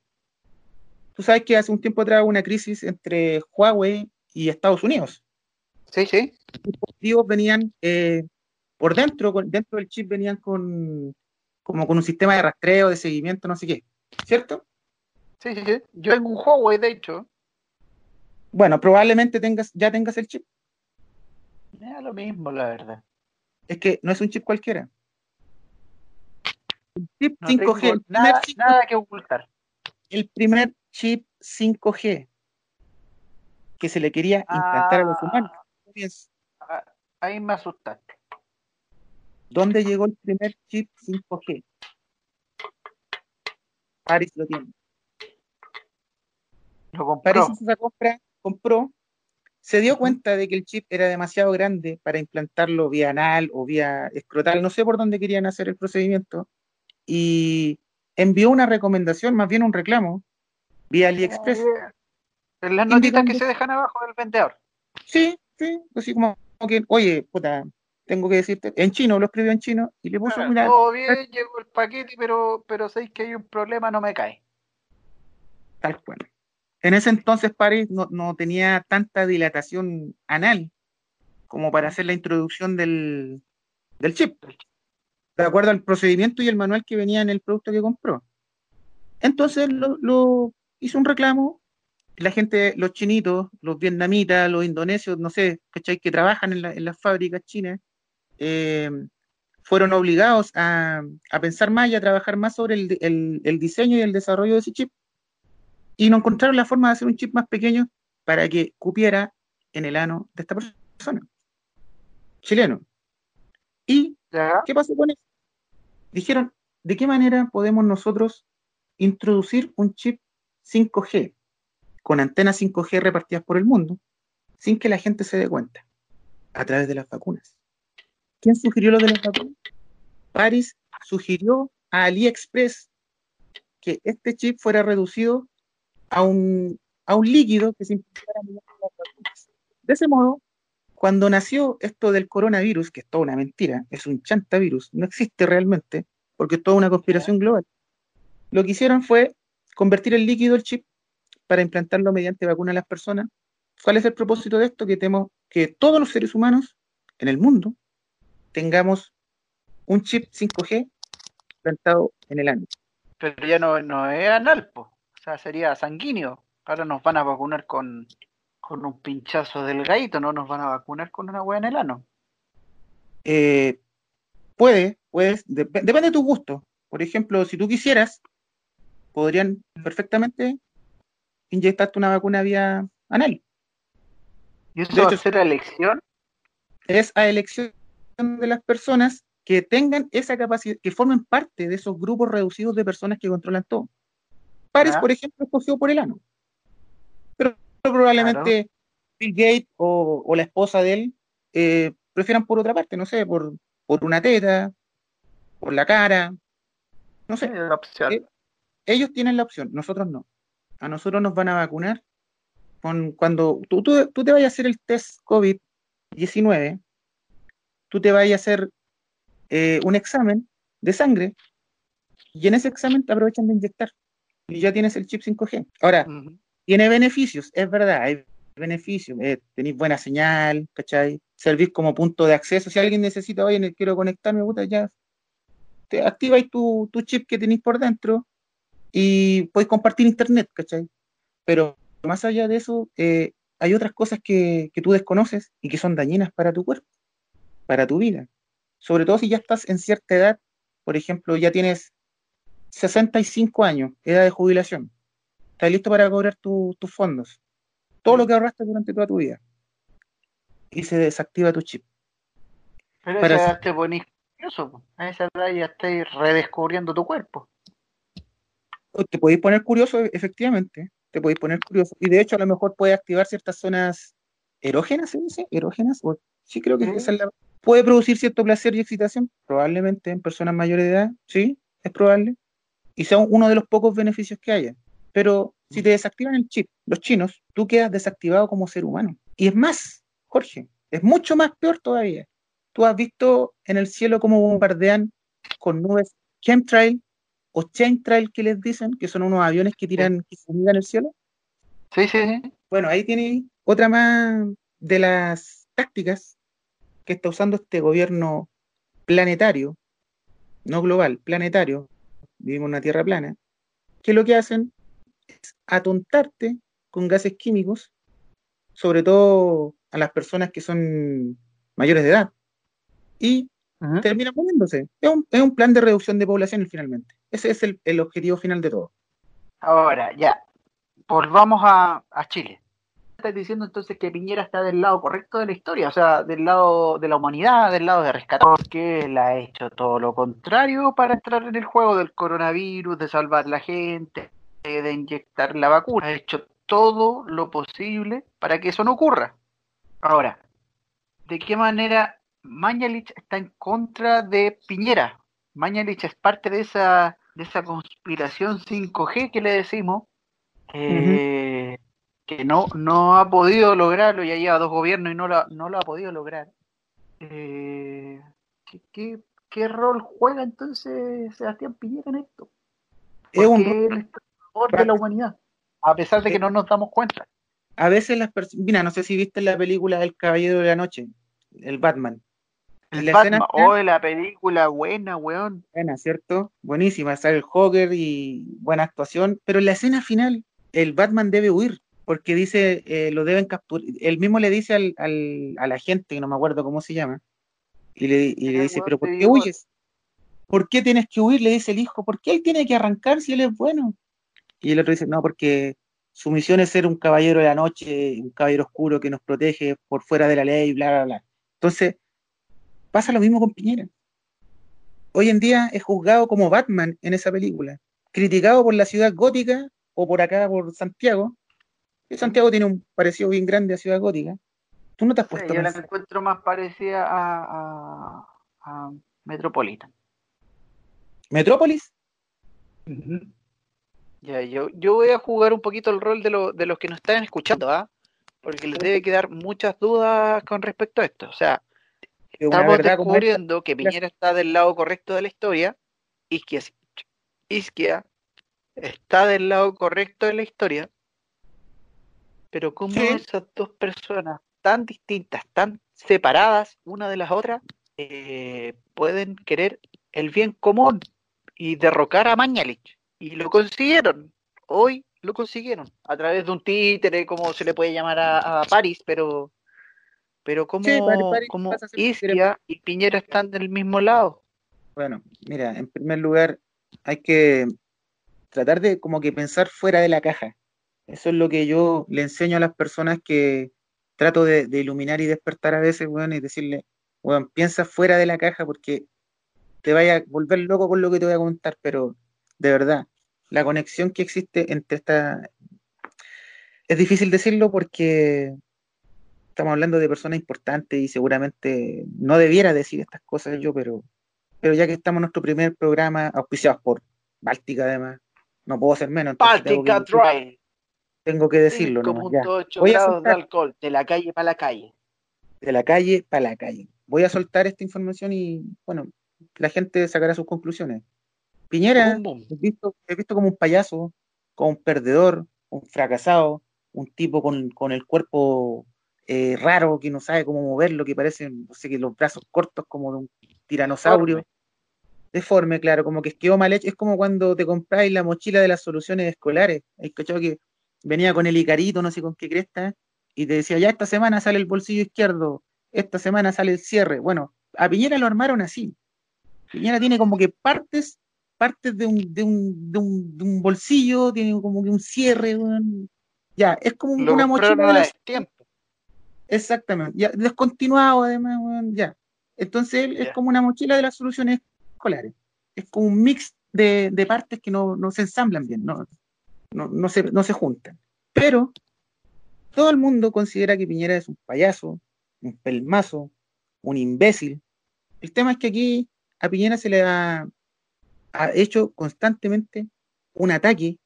Speaker 2: Tú sabes que hace un tiempo atrás hubo una crisis entre Huawei y Estados Unidos.
Speaker 1: Sí, sí.
Speaker 2: Los dispositivos venían eh, por dentro, dentro del chip venían con como con un sistema de rastreo, de seguimiento, no sé qué, ¿cierto?
Speaker 1: Sí, sí, sí. Yo tengo un Huawei, de hecho.
Speaker 2: Bueno, probablemente tengas, ya tengas el chip.
Speaker 1: Es lo mismo, la verdad.
Speaker 2: Es que no es un chip cualquiera. El chip 5G.
Speaker 1: nada, nada que ocultar.
Speaker 2: El primer chip 5G que se le quería implantar a los humanos.
Speaker 1: Ah, ahí me asustaste.
Speaker 2: ¿Dónde llegó el primer chip 5G? Paris lo tiene.
Speaker 1: Lo compró.
Speaker 2: Paris hizo esa compra, compró, se dio cuenta de que el chip era demasiado grande para implantarlo vía anal o vía escrotal, no sé por dónde querían hacer el procedimiento, y envió una recomendación, más bien un reclamo, vía AliExpress.
Speaker 1: En las notitas que se dejan abajo del vendedor.
Speaker 2: Sí, sí, así como que, oye, puta, tengo que decirte, en chino, lo escribió en chino y le puso
Speaker 1: una... Todo bien, llegó el paquete, pero, pero sabéis que hay un problema, no me cae.
Speaker 2: Tal cual. En ese entonces París no, tenía tanta dilatación anal como para hacer la introducción del, chip, de acuerdo al procedimiento y el manual que venía en el producto que compró. Entonces lo, hizo un reclamo, la gente, los chinitos, los vietnamitas, los indonesios, no sé, ¿cachai? Que trabajan en, en las fábricas chinas, eh, fueron obligados a, pensar más y a trabajar más sobre el, diseño y el desarrollo de ese chip. Y no encontraron la forma de hacer un chip más pequeño para que cupiera en el ano de esta persona, chileno. ¿Y qué pasó con eso? Dijeron, ¿de qué manera podemos nosotros introducir un chip 5G con antenas 5G repartidas por el mundo sin que la gente se dé cuenta? A través de las vacunas. ¿Quién sugirió lo de los vacunas? Paris sugirió a AliExpress que este chip fuera reducido a un, a un líquido que se vacunas. De ese modo, cuando nació esto del coronavirus, que es toda una mentira, es un chantavirus, no existe realmente, porque es toda una conspiración global, lo que hicieron fue convertir el líquido, el chip, para implantarlo mediante vacuna a las personas. ¿Cuál es el propósito de esto? Que tenemos que todos los seres humanos en el mundo tengamos un chip 5G plantado en el año.
Speaker 1: Pero ya no, es anal, o sea, sería sanguíneo. Ahora nos van a vacunar con, con un pinchazo del delgadito, no nos van a vacunar con una hueá en el ano.
Speaker 2: Eh, puede, puedes, depende de tu gusto. Por ejemplo, si tú quisieras, podrían perfectamente inyectarte una vacuna vía anal.
Speaker 1: ¿Y eso va a ser a elección?
Speaker 2: Es a elección de las personas que tengan esa capacidad, que formen parte de esos grupos reducidos de personas que controlan todo. Pares, por ejemplo, escogió por el ano. Pero, probablemente Bill Gates o, la esposa de él eh, prefieran por otra parte, no sé, por, por una teta, por la cara, no sé. Eh, ellos tienen la opción, nosotros no. A nosotros nos van a vacunar con cuando tú, tú, tú te vayas a hacer el test COVID-19, tú te vayas a hacer eh, un examen de sangre y en ese examen te aprovechan de inyectar y ya tienes el chip 5G. Ahora, tiene beneficios, es verdad, hay beneficios, eh, tenéis buena señal, ¿cachai? Servís como punto de acceso. Si alguien necesita, oye, quiero conectarme, puta, ya te activáis tu, tu chip que tenéis por dentro y podéis compartir internet, ¿cachai? Pero más allá de eso, eh, hay otras cosas que, que tú desconoces y que son dañinas para tu cuerpo para tu vida. Sobre todo si ya estás en cierta edad, por ejemplo, ya tienes 65 años, edad de jubilación. Estás listo para cobrar tus fondos. Todo lo que ahorraste durante toda tu vida. Y se desactiva tu chip.
Speaker 1: Pero para esa te pones curioso. A esa edad ya estás redescubriendo tu cuerpo.
Speaker 2: Te podéis poner curioso, efectivamente. Te podéis poner curioso. Y de hecho, a lo mejor puede activar ciertas zonas erógenas, ¿se dice? Erógenas. sí, creo que esa es la, ¿Puede producir cierto placer y excitación? Probablemente en personas mayores de edad, sí, es probable. Y sea uno de los pocos beneficios que haya. Pero si te desactivan el chip, los chinos, tú quedas desactivado como ser humano. Y es más, Jorge, es mucho más peor todavía. Tú has visto en el cielo cómo bombardean con nubes chemtrail o chemtrail que les dicen, que son unos aviones que tiran que en el cielo.
Speaker 1: Sí, sí, sí.
Speaker 2: Bueno, ahí tiene otra más de las tácticas que está usando este gobierno planetario, no global, planetario, vivimos en una tierra plana, que lo que hacen es atontarte con gases químicos, sobre todo a las personas que son mayores de edad, y termina poniéndose. Es un, es un, plan de reducción de población finalmente. Ese es el, el objetivo final de todo.
Speaker 1: Ahora, ya, volvamos a, a Chile. Estás diciendo entonces que Piñera está del lado correcto de la historia, o sea, del lado de la humanidad, del lado de rescatar, porque él ha hecho todo lo contrario para entrar en el juego del coronavirus, de salvar la gente, de inyectar la vacuna. Ha hecho todo lo posible para que eso no ocurra. Ahora, ¿de qué manera Mañalich está en contra de Piñera? Mañalich es parte de esa, de esa conspiración 5G que le decimos, eh, que no, no ha podido lograrlo, ya lleva dos gobiernos y no lo, no lo ha podido lograr. Eh, ¿qué, qué, rol juega entonces Sebastián Piñera en esto? Porque es un él de la humanidad, a pesar de que no nos damos cuenta.
Speaker 2: A veces las personas, mira, no sé si viste la película El Caballero de la Noche, el Batman.
Speaker 1: El la Batman, oh, la película buena, weón.
Speaker 2: Buena, ¿cierto? Buenísima, sale el Joker y buena actuación, pero en la escena final el Batman debe huir, porque dice, eh, lo deben capturar, él mismo le dice al, al, a la gente, que no me acuerdo cómo se llama, y le, y le dice, pero ¿por qué huyes? ¿Por qué tienes que huir? Le dice el hijo, ¿por qué él tiene que arrancar si él es bueno? Y el otro dice, no, porque su misión es ser un caballero de la noche, un caballero oscuro que nos protege por fuera de la ley, bla, bla, bla. Entonces, pasa lo mismo con Piñera. Hoy en día es juzgado como Batman en esa película, criticado por la ciudad gótica o por acá, por Santiago. Santiago tiene un parecido bien grande a Ciudad Gótica. Tú no te has puesto.
Speaker 1: yo la encuentro más parecida a, a, Metropolitan.
Speaker 2: ¿Metrópolis?
Speaker 1: Ya, yo, yo voy a jugar un poquito el rol de, lo, de los que nos están escuchando, ¿ah? Porque les debe quedar muchas dudas con respecto a esto. O sea, estamos descubriendo que Piñera está del lado correcto de la historia, Isquia, Isquia está del lado correcto de la historia, pero cómo esas dos personas tan distintas, tan separadas una de las otras, eh, pueden querer el bien común y derrocar a Mañalich. Y lo consiguieron. Hoy lo consiguieron. A través de un títere, como se le puede llamar a, a París, pero pero como, como Isquia y Piñera están del mismo lado.
Speaker 2: Bueno, mira, en primer lugar hay que tratar de como que pensar fuera de la caja. Eso es lo que yo le enseño a las personas que trato de, iluminar y despertar a veces, bueno, y decirle, bueno, piensa fuera de la caja porque te vaya a volver loco con lo que te voy a contar, pero de verdad, la conexión que existe entre esta... Es difícil decirlo porque estamos hablando de personas importantes y seguramente no debiera decir estas cosas yo, pero, pero ya que estamos en nuestro primer programa, auspiciados por Báltica además, no puedo hacer menos.
Speaker 1: Báltica Dry.
Speaker 2: Tengo que decirlo.
Speaker 1: Como Voy grados de alcohol, de la calle para la calle.
Speaker 2: De la calle para la calle. Voy a soltar esta información y, bueno, la gente sacará sus conclusiones. Piñera, He, visto, he visto como un payaso, como un perdedor, un fracasado, un tipo con, con el cuerpo eh, raro, que no sabe cómo moverlo, que parece, no sé, que los brazos cortos como de un tiranosaurio. Deforme, claro, como que quedó mal hecho. Es como cuando te compráis la mochila de las soluciones escolares. Hay cachado que venía con el Icarito, no sé con qué cresta, y te decía, ya esta semana sale el bolsillo izquierdo, esta semana sale el cierre. Bueno, a Piñera lo armaron así. Piñera tiene como que partes, partes de un, de un, de un, de un bolsillo, tiene como que un cierre. ya, es como una mochila de tiempo. Exactamente, ya descontinuado además, ya. Entonces es como una mochila de las soluciones escolares. Es como un mix de, de partes que no, no, se ensamblan bien, no, no, no, se, no se juntan. Pero todo el mundo considera que Piñera es un payaso, un pelmazo, un imbécil. El tema es que aquí a Piñera se le ha, ha hecho constantemente un ataque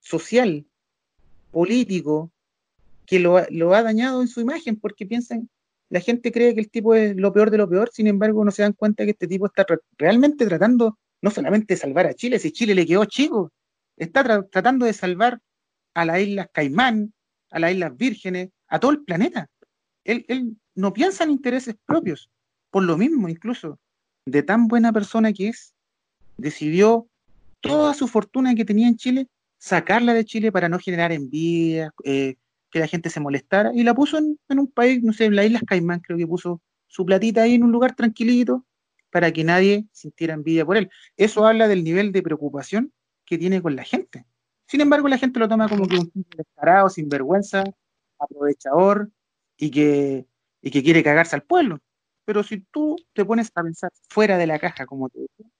Speaker 2: social, político, que lo, ha dañado en su imagen, porque piensan, la gente cree que el tipo es lo peor de lo peor, sin embargo no se dan cuenta que este tipo está realmente tratando no solamente de salvar a Chile, si Chile le quedó chico, está tratando de salvar a las Islas Caimán, a las Islas Vírgenes, a todo el planeta. él, él no piensa en intereses propios. Por lo mismo, incluso, de tan buena persona que es, decidió toda su fortuna que tenía en Chile, sacarla de Chile para no generar envidia, eh, que la gente se molestara, y la puso en, un país, no sé, en las Islas Caimán, creo que puso su platita ahí en un lugar tranquilito para que nadie sintiera envidia por él. Eso habla del nivel de preocupación que tiene con la gente. Sin embargo, la gente lo toma como que un tipo descarado, sinvergüenza, aprovechador y que, y que quiere cagarse al pueblo. Pero si tú te pones a pensar fuera de la caja, como te digo,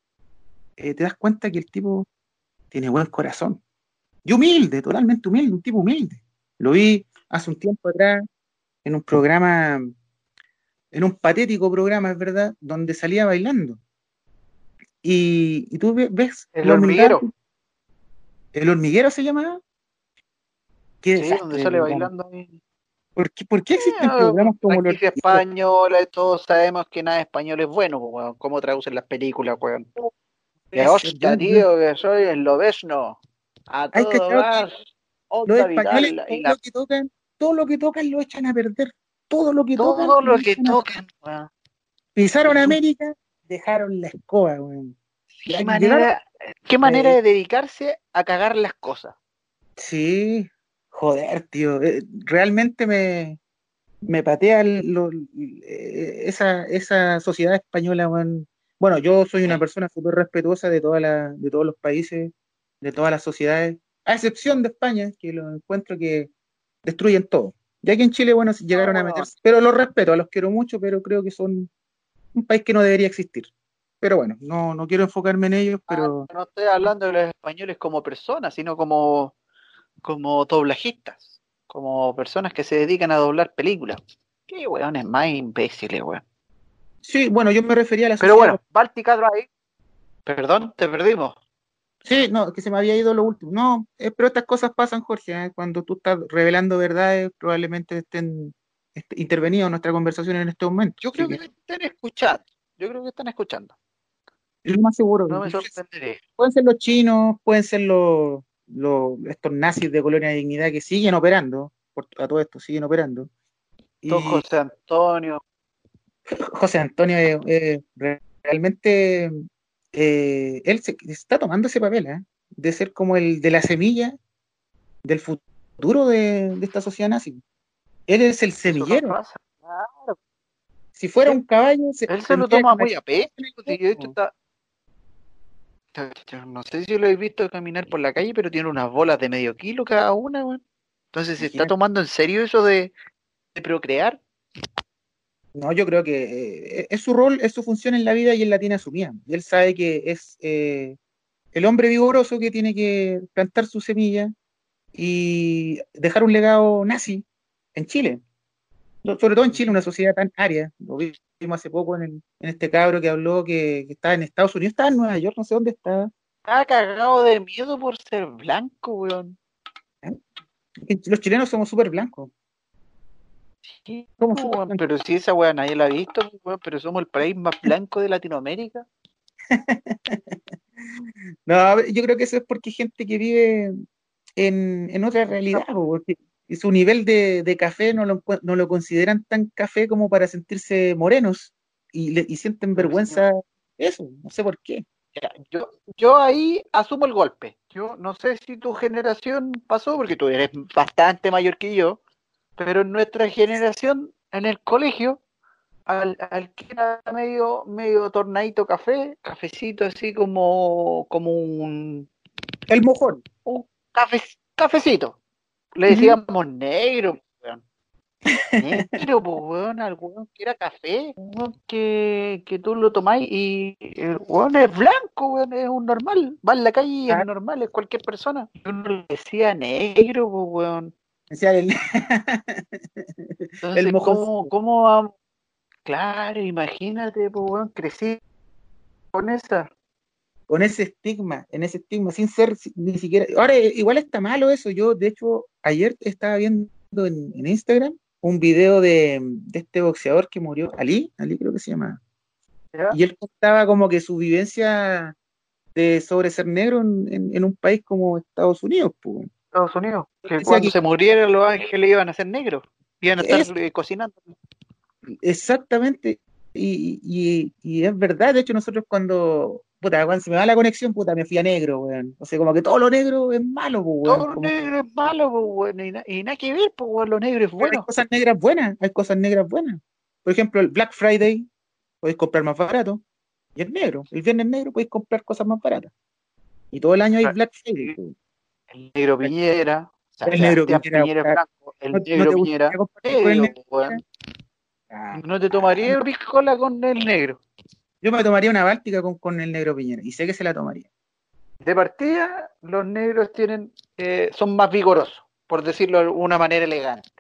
Speaker 2: eh, te das cuenta que el tipo tiene buen corazón. Y humilde, totalmente humilde, un tipo humilde. Lo vi hace un tiempo atrás en un programa, en un patético programa, es verdad, donde salía bailando. Y, tú ves...
Speaker 1: El hormiguero.
Speaker 2: ¿El hormiguero se llamaba?
Speaker 1: ¿Qué sí, donde sale bailando ahí.
Speaker 2: ¿Por qué, ¿Por qué existen programas como
Speaker 1: los española, todos sabemos que nada español es bueno, pues, ¿cómo traducen las películas, weón? Que hostia, tío, que soy el lobesno. A todo gas,
Speaker 2: los españoles, todo, lo que tocan, todo lo que tocan lo echan a perder. Todo lo que tocan.
Speaker 1: Todo lo que tocan,
Speaker 2: Pisaron América, dejaron la escoba, weón.
Speaker 1: ¿Qué manera, qué manera de dedicarse a cagar las cosas?
Speaker 2: Sí, joder, tío. Eh, realmente me, me patea eh, esa, esa sociedad española, bueno, yo soy una persona súper respetuosa de, toda la, de todos los países, de todas las sociedades, a excepción de España, que lo encuentro que destruyen todo. Ya que en Chile, bueno, llegaron a meterse, pero los respeto, los quiero mucho, pero creo que son un país que no debería existir. Pero bueno, no, no quiero enfocarme en ellos, pero...
Speaker 1: no estoy hablando de los españoles como personas, sino como, como doblajistas, como personas que se dedican a doblar películas. Qué weones más imbéciles, weón.
Speaker 2: Sí, bueno, yo me refería a la
Speaker 1: Pero bueno, Baltica Drive. Perdón, te perdimos.
Speaker 2: Sí, no, que se me había ido lo último. No, eh, pero estas cosas pasan, Jorge. ¿eh? Cuando tú estás revelando verdades, probablemente estén este, intervenidos nuestra conversación en este momento.
Speaker 1: Yo creo que, están escuchando. Yo creo que están escuchando.
Speaker 2: Es lo más seguro.
Speaker 1: No me sorprenderé.
Speaker 2: Pueden ser los chinos, pueden ser los, los estos nazis de Colonia de Dignidad que siguen operando, por, a todo esto, siguen operando.
Speaker 1: Y... José Antonio.
Speaker 2: José Antonio eh, eh, realmente eh, él se, está tomando ese papel de ser como el de la semilla del futuro de, esta sociedad nazi. Él es el semillero. Si fuera un caballo,
Speaker 1: él se lo toma muy a pecho. No sé si lo he visto caminar por la calle, pero tiene unas bolas de medio kilo cada una, Entonces, ¿se está tomando en serio eso de, de procrear?
Speaker 2: No, yo creo que eh, es su rol, es su función en la vida y él la tiene asumida. Y él sabe que es eh, el hombre vigoroso que tiene que plantar su semilla y dejar un legado nazi en Chile. Sobre todo en Chile, una sociedad tan aria. Lo vimos hace poco en, este cabro que habló que, estaba en Estados Unidos, estaba en Nueva York, no sé dónde estaba.
Speaker 1: Estaba cagado de miedo por ser blanco, weón.
Speaker 2: ¿Eh? Los chilenos somos súper blancos.
Speaker 1: Sí, pero si esa weá nadie la ha visto, pero somos el país más blanco de Latinoamérica.
Speaker 2: no, yo creo que eso es porque hay gente que vive en, otra realidad, porque su nivel de, café no lo, no lo, consideran tan café como para sentirse morenos y, y sienten vergüenza eso, no sé por qué.
Speaker 1: yo, yo ahí asumo el golpe. Yo no sé si tu generación pasó, porque tú eres bastante mayor que yo, pero en nuestra generación, en el colegio, al, que era medio, medio tornadito café, cafecito así como, como un...
Speaker 2: El mojón.
Speaker 1: Un café, cafecito. Le decíamos negro, weón. Negro, pues, weón, al weón que era café, que, que tú lo tomáis y el weón es blanco, weón, es un normal. Va en la calle y es normal, es cualquier persona. Yo no le decía negro, pues, weón.
Speaker 2: el,
Speaker 1: el ¿cómo, cómo Claro, imagínate, pues, bueno, crecí con esa.
Speaker 2: Con ese estigma, en ese estigma, sin ser ni siquiera. Ahora, igual está malo eso. Yo, de hecho, ayer estaba viendo en, Instagram un video de, este boxeador que murió, Ali, Ali creo que se llama. Y él contaba como que su vivencia de sobre ser negro en, en un país como Estados Unidos, pues.
Speaker 1: Estados Unidos. Que cuando se murieran los ángeles iban a ser negros. Iban a estar eh, cocinando.
Speaker 2: Exactamente. Y, y, es verdad, de hecho nosotros cuando, puta, cuando se me va la conexión, puta, me fui a negro, weón. O sea, como que todo lo negro es malo,
Speaker 1: weón. Todo lo negro es malo, weón. Y, nada que ver, pues, weón, lo negro es bueno.
Speaker 2: Hay cosas negras buenas, hay cosas negras buenas. Por ejemplo, el Black Friday, podéis comprar más barato. Y el negro, el viernes negro podéis comprar cosas más baratas. Y todo el año hay ah, Black Friday. Pues.
Speaker 1: El negro Piñera, el negro Piñera, blanco, el negro Piñera, no te tomaría piscola con el negro.
Speaker 2: Yo me tomaría una báltica con, con, el negro Piñera y sé que se la tomaría.
Speaker 1: De partida, los negros tienen eh, son más vigorosos, por decirlo de una manera elegante.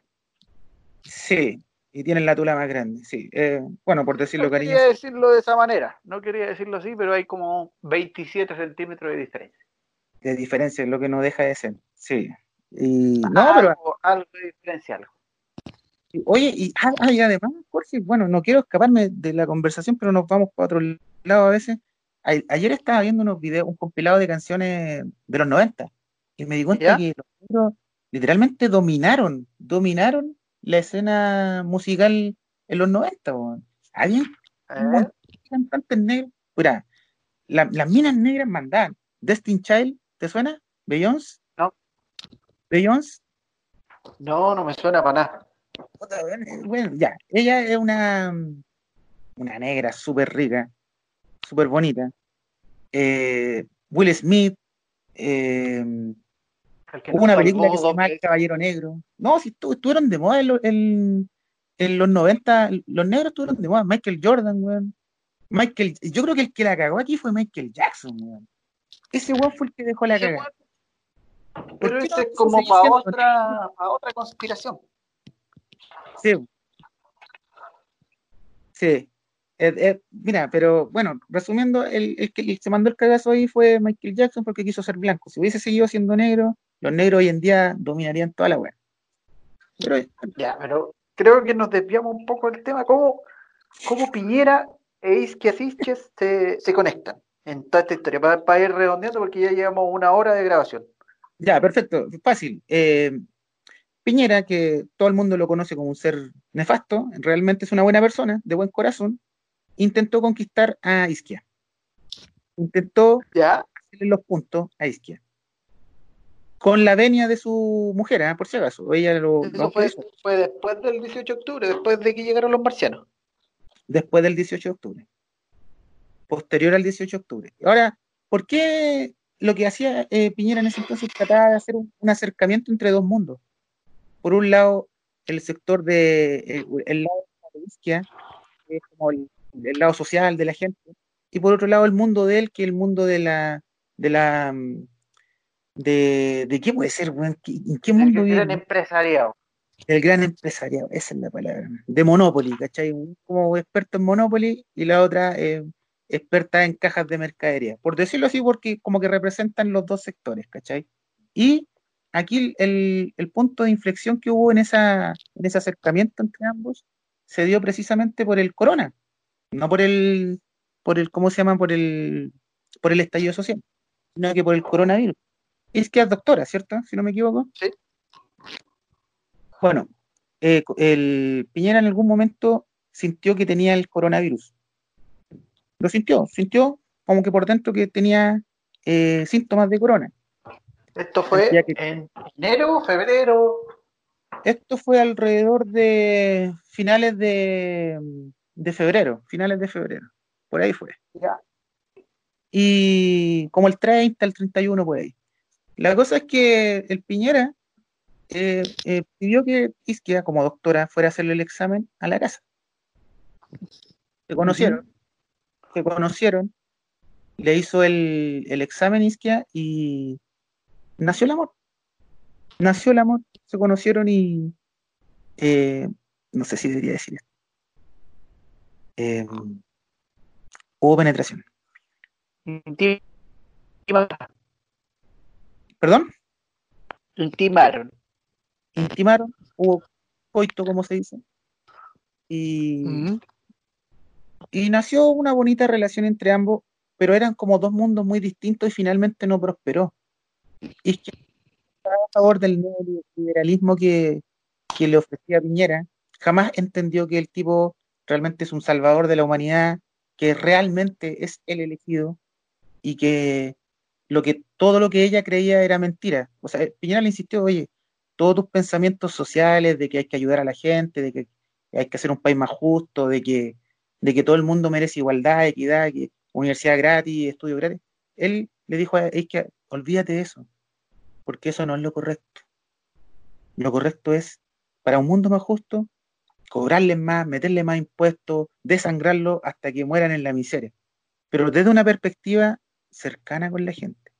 Speaker 2: Sí, y tienen la tula más grande, sí. Eh, bueno, por decirlo
Speaker 1: no quería decirlo de esa manera, no quería decirlo así, pero hay como 27 centímetros de diferencia.
Speaker 2: De diferencia, es lo que no deja de ser, sí. Y, no, pero...
Speaker 1: Algo de diferencia, algo.
Speaker 2: Oye, y, ah, ah, además, Jorge, bueno, no quiero escaparme de la conversación, pero nos vamos para otro lado a veces. ayer estaba viendo unos videos, un compilado de canciones de los 90, y me di cuenta que los negros literalmente dominaron, dominaron la escena musical en los 90. Había cantantes negros. Mira, las minas negras mandaban. Destin Child, ¿te suena? Beyoncé.
Speaker 1: No.
Speaker 2: Beyoncé.
Speaker 1: No, no me suena para nada.
Speaker 2: Bueno, ya, ella es una, una negra súper rica, súper bonita. Eh, Will Smith, eh, hubo una película que se llama El Caballero Negro. No, si estuvieron de moda en, los 90, los negros estuvieron de moda. Michael Jordan, weón. Michael, yo creo que el que la cagó aquí fue Michael Jackson, weón. Ese weón fue el que dejó la cagada.
Speaker 1: Pero ese es como para otra, para otra conspiración.
Speaker 2: Sí. Sí. mira, pero bueno, resumiendo, el, que se mandó el cagazo ahí fue Michael Jackson porque quiso ser blanco. Si hubiese seguido siendo negro, los negros hoy en día dominarían toda la web.
Speaker 1: Pero, ya, pero creo que nos desviamos un poco del tema. ¿Cómo, cómo Piñera e Isquia se, se conectan en toda esta historia? Para, ir redondeando, porque ya llevamos una hora de grabación.
Speaker 2: Ya, perfecto, fácil. Eh, Piñera, que todo el mundo lo conoce como un ser nefasto, realmente es una buena persona, de buen corazón, intentó conquistar a Isquia. Intentó
Speaker 1: ¿Ya?
Speaker 2: hacerle los puntos a Isquia. Con la venia de su mujer, ¿eh? por si acaso. Ella lo,
Speaker 1: fue, fue, después del 18 de octubre, después de que llegaron los marcianos.
Speaker 2: Después del 18 de octubre. Posterior al 18 de octubre. Ahora, ¿por qué lo que hacía eh, Piñera en ese entonces trataba de hacer un acercamiento entre dos mundos? Por un lado, el sector de el, lado de la izquierda, que es como el, lado social de la gente, y por otro lado el mundo de él, que es el mundo de la de la de, de qué puede ser, ¿en qué mundo
Speaker 1: El gran empresariado.
Speaker 2: El gran empresariado, esa es la palabra. De Monopoly, ¿cachai? Como experto en Monopoly y la otra eh, experta en cajas de mercadería. Por decirlo así, porque como que representan los dos sectores, ¿cachai? Y aquí el, punto de inflexión que hubo en, esa, en ese acercamiento entre ambos se dio precisamente por el corona, no por el, por el, ¿cómo se llama? Por el, por el estallido social, sino que por el coronavirus. Es que es doctora, ¿cierto? Si no me equivoco.
Speaker 1: Sí.
Speaker 2: Bueno, eh, el Piñera en algún momento sintió que tenía el coronavirus. Lo sintió, sintió como que por dentro que tenía eh, síntomas de corona.
Speaker 1: ¿Esto fue en enero, febrero?
Speaker 2: Esto fue alrededor de finales de, febrero, finales de febrero. Por ahí fue. Y como el 30, el 31, por ahí. La cosa es que el Piñera eh, eh, pidió que Isquia, como doctora, fuera a hacerle el examen a la casa. Se conocieron. Se conocieron. Le hizo el, el examen Isquia y nació el amor. Nació el amor, se conocieron y eh, no sé si debería decir esto. Eh, hubo penetración. ¿Perdón?
Speaker 1: Intimaron.
Speaker 2: Intimaron, hubo coito, como se dice. Y, y nació una bonita relación entre ambos, pero eran como dos mundos muy distintos y finalmente no prosperó está a favor del neoliberalismo que, que le ofrecía Piñera, jamás entendió que el tipo realmente es un salvador de la humanidad, que realmente es el elegido y que lo que todo lo que ella creía era mentira. O sea, Piñera le insistió, oye, todos tus pensamientos sociales de que hay que ayudar a la gente, de que hay que hacer un país más justo, de que, de que todo el mundo merece igualdad, equidad, universidad gratis, estudio gratis. Él le dijo a que olvídate de eso, porque eso no es lo correcto. Lo correcto es, para un mundo más justo, cobrarles más, meterle más impuestos, desangrarlo hasta que mueran en la miseria. Pero desde una perspectiva cercana con la gente.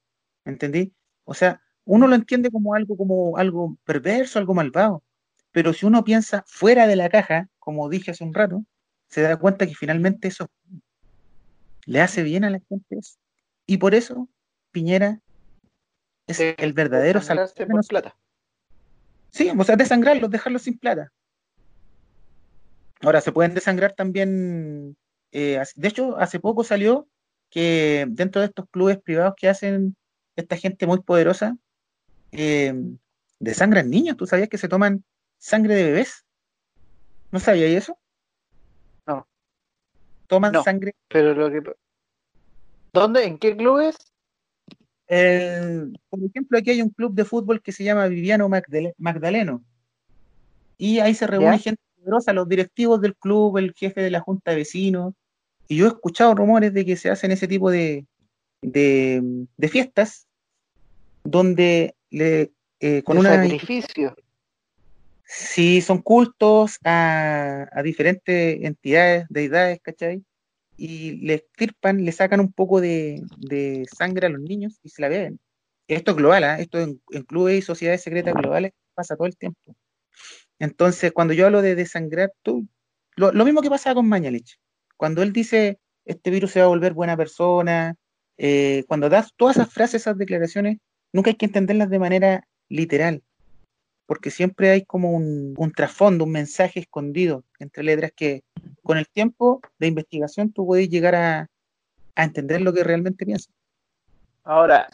Speaker 2: ¿Entendí? O sea, uno lo entiende como algo, como algo perverso, algo malvado. Pero si uno piensa fuera de la caja, como dije hace un rato, se da cuenta que finalmente eso le hace bien a la gente. Y por eso Piñera es el verdadero
Speaker 1: salvador. plata.
Speaker 2: Sí, o sea, desangrarlos, dejarlos sin plata. Ahora, se pueden desangrar también. Eh, de hecho, hace poco salió que dentro de estos clubes privados que hacen esta gente muy poderosa, eh, desangran niños. ¿Tú sabías que se toman sangre de bebés? ¿No sabías eso?
Speaker 1: No.
Speaker 2: Toman sangre.
Speaker 1: Pero lo que. ¿Dónde? ¿En qué clubes?
Speaker 2: Por ejemplo, aquí hay un club de fútbol que se llama Viviano Magdaleno. Y ahí se reúne gente poderosa, los directivos del club, el jefe de la junta de vecinos, y yo he escuchado rumores de que se hacen ese tipo de, de, fiestas donde le,
Speaker 1: eh, con un sacrificio.
Speaker 2: Sí, son cultos a, diferentes entidades, deidades, ¿cachai? Y le estirpan, le sacan un poco de, sangre a los niños y se la beben. Esto es global, ¿eh? esto en, clubes y sociedades secretas globales pasa todo el tiempo. Entonces, cuando yo hablo de desangrar, tú, lo, mismo que pasa con Mañalich. Cuando él dice, este virus se va a volver buena persona, eh, cuando das todas esas frases, esas declaraciones, nunca hay que entenderlas de manera literal, porque siempre hay como un, trasfondo, un mensaje escondido entre letras que con el tiempo de investigación tú puedes llegar a, entender lo que realmente piensa.
Speaker 1: Ahora,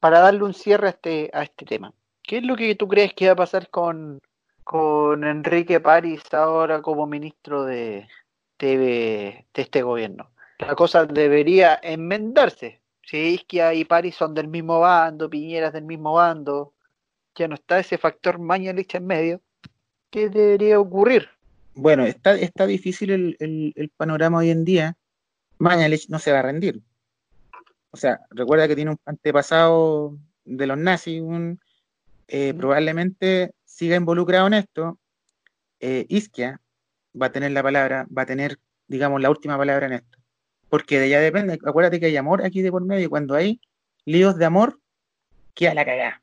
Speaker 1: para darle un cierre a este, a este tema, ¿qué es lo que tú crees que va a pasar con, con Enrique París ahora como ministro de, de, este gobierno. La cosa debería enmendarse. Si Isquia y París son del mismo bando, Piñera es del mismo bando, ya no está ese factor Mañalich en medio, ¿qué debería ocurrir?
Speaker 2: Bueno, está, está difícil el, panorama hoy en día. Mañalich no se va a rendir. O sea, recuerda que tiene un antepasado de los nazis, un, eh, probablemente siga involucrado en esto. Eh, Isquia va a tener la palabra, va a tener, digamos, la última palabra en esto. Porque de ella depende, acuérdate que hay amor aquí de por medio, cuando hay líos de amor, queda la cagada.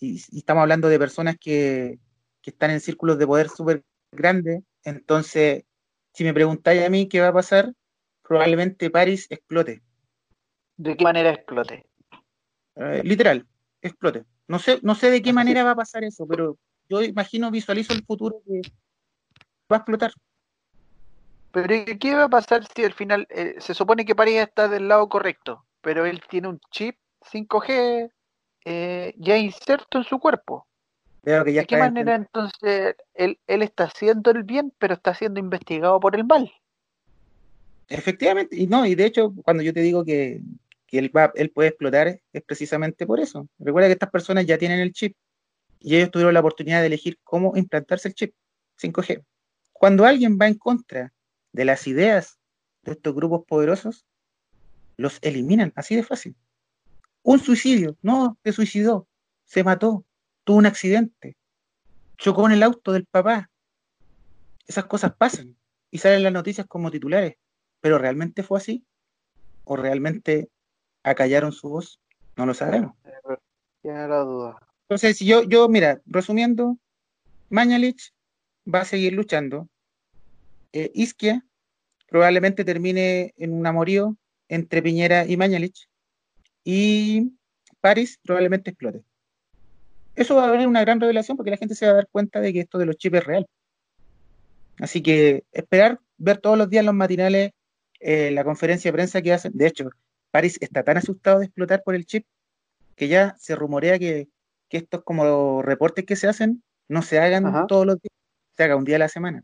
Speaker 2: Y, estamos hablando de personas que, están en círculos de poder súper grandes, entonces, si me preguntáis a mí qué va a pasar, probablemente París explote.
Speaker 1: ¿De qué manera explote?
Speaker 2: Eh, literal, explote. No sé, no sé de qué manera va a pasar eso, pero yo imagino, visualizo el futuro que, va a explotar.
Speaker 1: Pero ¿qué va a pasar si al final eh, se supone que París está del lado correcto, pero él tiene un chip 5G eh, ya inserto en su cuerpo? ¿De qué manera entonces él, él está haciendo el bien, pero está siendo investigado por el mal?
Speaker 2: Efectivamente, y no, y de hecho, cuando yo te digo que, que él, va, él puede explotar, es precisamente por eso. Recuerda que estas personas ya tienen el chip y ellos tuvieron la oportunidad de elegir cómo implantarse el chip 5G. Cuando alguien va en contra de las ideas de estos grupos poderosos, los eliminan, así de fácil. Un suicidio, no, se suicidó, se mató, tuvo un accidente, chocó en el auto del papá. Esas cosas pasan y salen las noticias como titulares, pero ¿realmente fue así? ¿O realmente acallaron su voz? No lo sabemos.
Speaker 1: Tiene la duda.
Speaker 2: Entonces, yo, yo, mira, resumiendo, Mañalich va a seguir luchando, eh, Isquia probablemente termine en un amorío entre Piñera y Mañalich y París probablemente explote. Eso va a haber una gran revelación porque la gente se va a dar cuenta de que esto de los chips es real. Así que esperar ver todos los días los matinales eh, la conferencia de prensa que hacen. De hecho, París está tan asustado de explotar por el chip que ya se rumorea que, que estos como reportes que se hacen no se hagan
Speaker 1: Ajá.
Speaker 2: todos los días, se haga un día a la semana.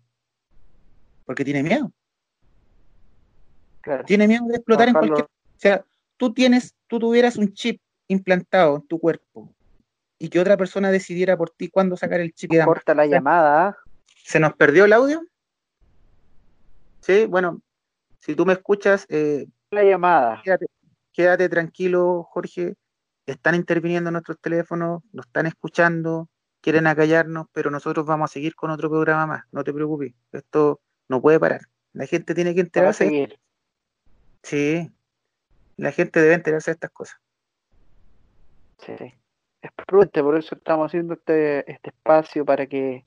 Speaker 2: Porque tiene miedo.
Speaker 1: Claro.
Speaker 2: Tiene miedo de explotar en cualquier. O sea, tú tienes, tú tuvieras un chip implantado en tu cuerpo y que otra persona decidiera por ti cuándo sacar el chip.
Speaker 1: Corta la llamada.
Speaker 2: ¿Se nos perdió el audio? Sí, bueno, si tú me escuchas, eh,
Speaker 1: La llamada.
Speaker 2: quédate, quédate tranquilo, Jorge. Están interviniendo nuestros teléfonos, nos están escuchando, quieren acallarnos, pero nosotros vamos a seguir con otro programa más. No te preocupes, esto no puede parar. La gente tiene que enterarse. Sí, la gente debe enterarse de estas cosas.
Speaker 1: Sí, sí. Es prudente, por eso estamos haciendo este, este espacio para que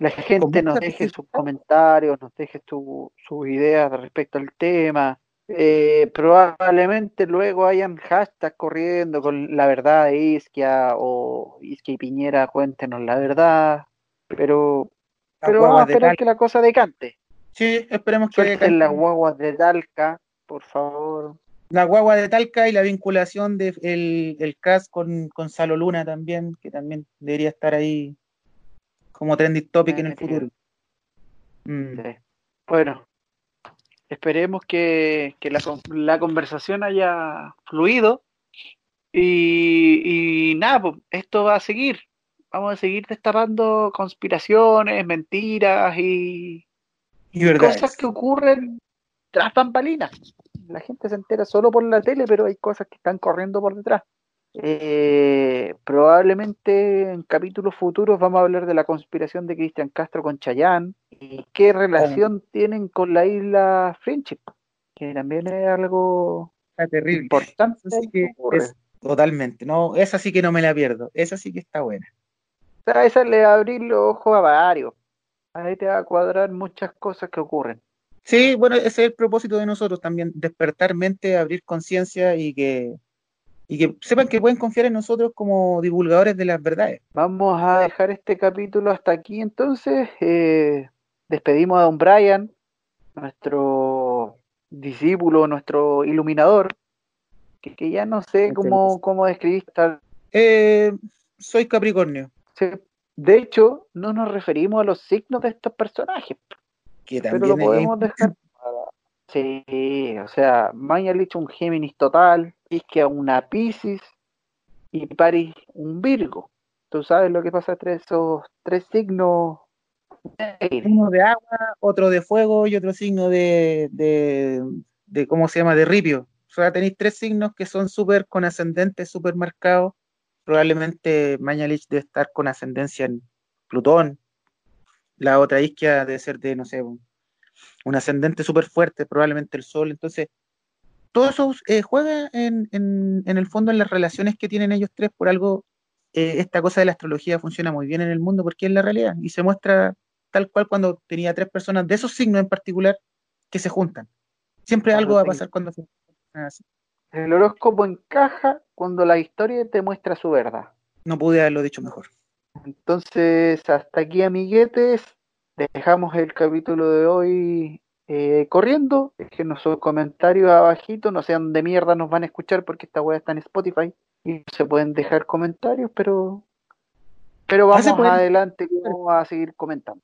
Speaker 1: la gente nos deje sus comentarios, nos deje su- sus ideas respecto al tema. Eh, probablemente luego hayan hashtags corriendo con la verdad de Isquia o Isquia y Piñera, cuéntenos la verdad. Pero, pero vamos a esperar que la cosa decante.
Speaker 2: Sí, esperemos que
Speaker 1: Suelten las guaguas de Talca, por favor.
Speaker 2: La guagua de Talca y la vinculación de el, el CAS con, con Salo Luna también, que también debería estar ahí como trending topic en el futuro. Mm.
Speaker 1: Sí. Bueno, esperemos que, que la, la conversación haya fluido y, y nada, pues, esto va a seguir. Vamos a seguir destapando conspiraciones, mentiras y,
Speaker 2: Y
Speaker 1: cosas que ocurren tras bambalinas. La gente se entera solo por la tele, pero hay cosas que están corriendo por detrás. Eh, probablemente en capítulos futuros vamos a hablar de la conspiración de Cristian Castro con Chayán y qué relación tienen con la isla Friendship, que también es algo
Speaker 2: Está terrible.
Speaker 1: importante
Speaker 2: sí que es totalmente. No, esa sí que no me la pierdo. Esa sí que está buena.
Speaker 1: O sea, esa le va a abrir los ojos a varios. Ahí te va a cuadrar muchas cosas que ocurren.
Speaker 2: Sí, bueno, ese es el propósito de nosotros también, despertar mente, abrir conciencia y que, y que sepan que pueden confiar en nosotros como divulgadores de las verdades.
Speaker 1: Vamos a dejar este capítulo hasta aquí entonces. Eh, despedimos a don Brian, nuestro discípulo, nuestro iluminador, que, que ya no sé cómo, cómo describir tal.
Speaker 2: Eh, soy Capricornio,
Speaker 1: De hecho, no nos referimos a los signos de estos personajes,
Speaker 2: que
Speaker 1: pero
Speaker 2: también
Speaker 1: lo podemos
Speaker 2: es,
Speaker 1: dejar. Sí, o sea, Mañalich un Géminis total, Isquia una Piscis y Paris un Virgo. Tú sabes lo que pasa entre esos tres signos.
Speaker 2: uno de agua, otro de fuego y otro signo de, de, de ¿cómo se llama? De ripio. O sea, tenéis tres signos que son súper con ascendentes súper marcados. Probablemente Mañalich debe estar con ascendencia en Plutón. La otra isquia debe ser de, no sé, un, ascendente súper fuerte, probablemente el Sol. Entonces, todo eso eh, juega en, en, en el fondo en las relaciones que tienen ellos tres. Por algo, eh, esta cosa de la astrología funciona muy bien en el mundo porque es la realidad y se muestra tal cual cuando tenía tres personas de esos signos en particular que se juntan. Siempre algo va a pasar cuando se juntan así.
Speaker 1: El horóscopo encaja cuando la historia te muestra su verdad.
Speaker 2: No pude haberlo dicho mejor.
Speaker 1: Entonces, hasta aquí, amiguetes. Dejamos el capítulo de hoy eh, corriendo. Déjenos sus comentarios abajito. No sé dónde mierda nos van a escuchar porque esta web está en Spotify. Y se pueden dejar comentarios, pero pero
Speaker 2: Ah,
Speaker 1: vamos adelante vamos a seguir comentando.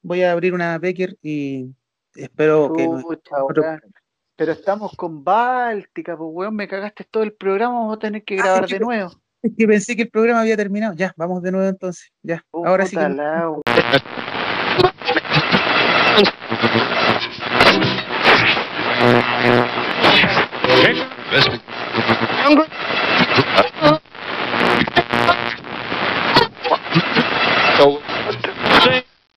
Speaker 2: Voy a abrir una Becker y espero que no-.
Speaker 1: Pero estamos con Báltica, pues weón, me cagaste todo el programa, vamos a tener que
Speaker 2: Ah,
Speaker 1: grabar de nuevo.
Speaker 2: Es que pensé que el programa había terminado. Ya, vamos de nuevo entonces. Ya, ahora sí que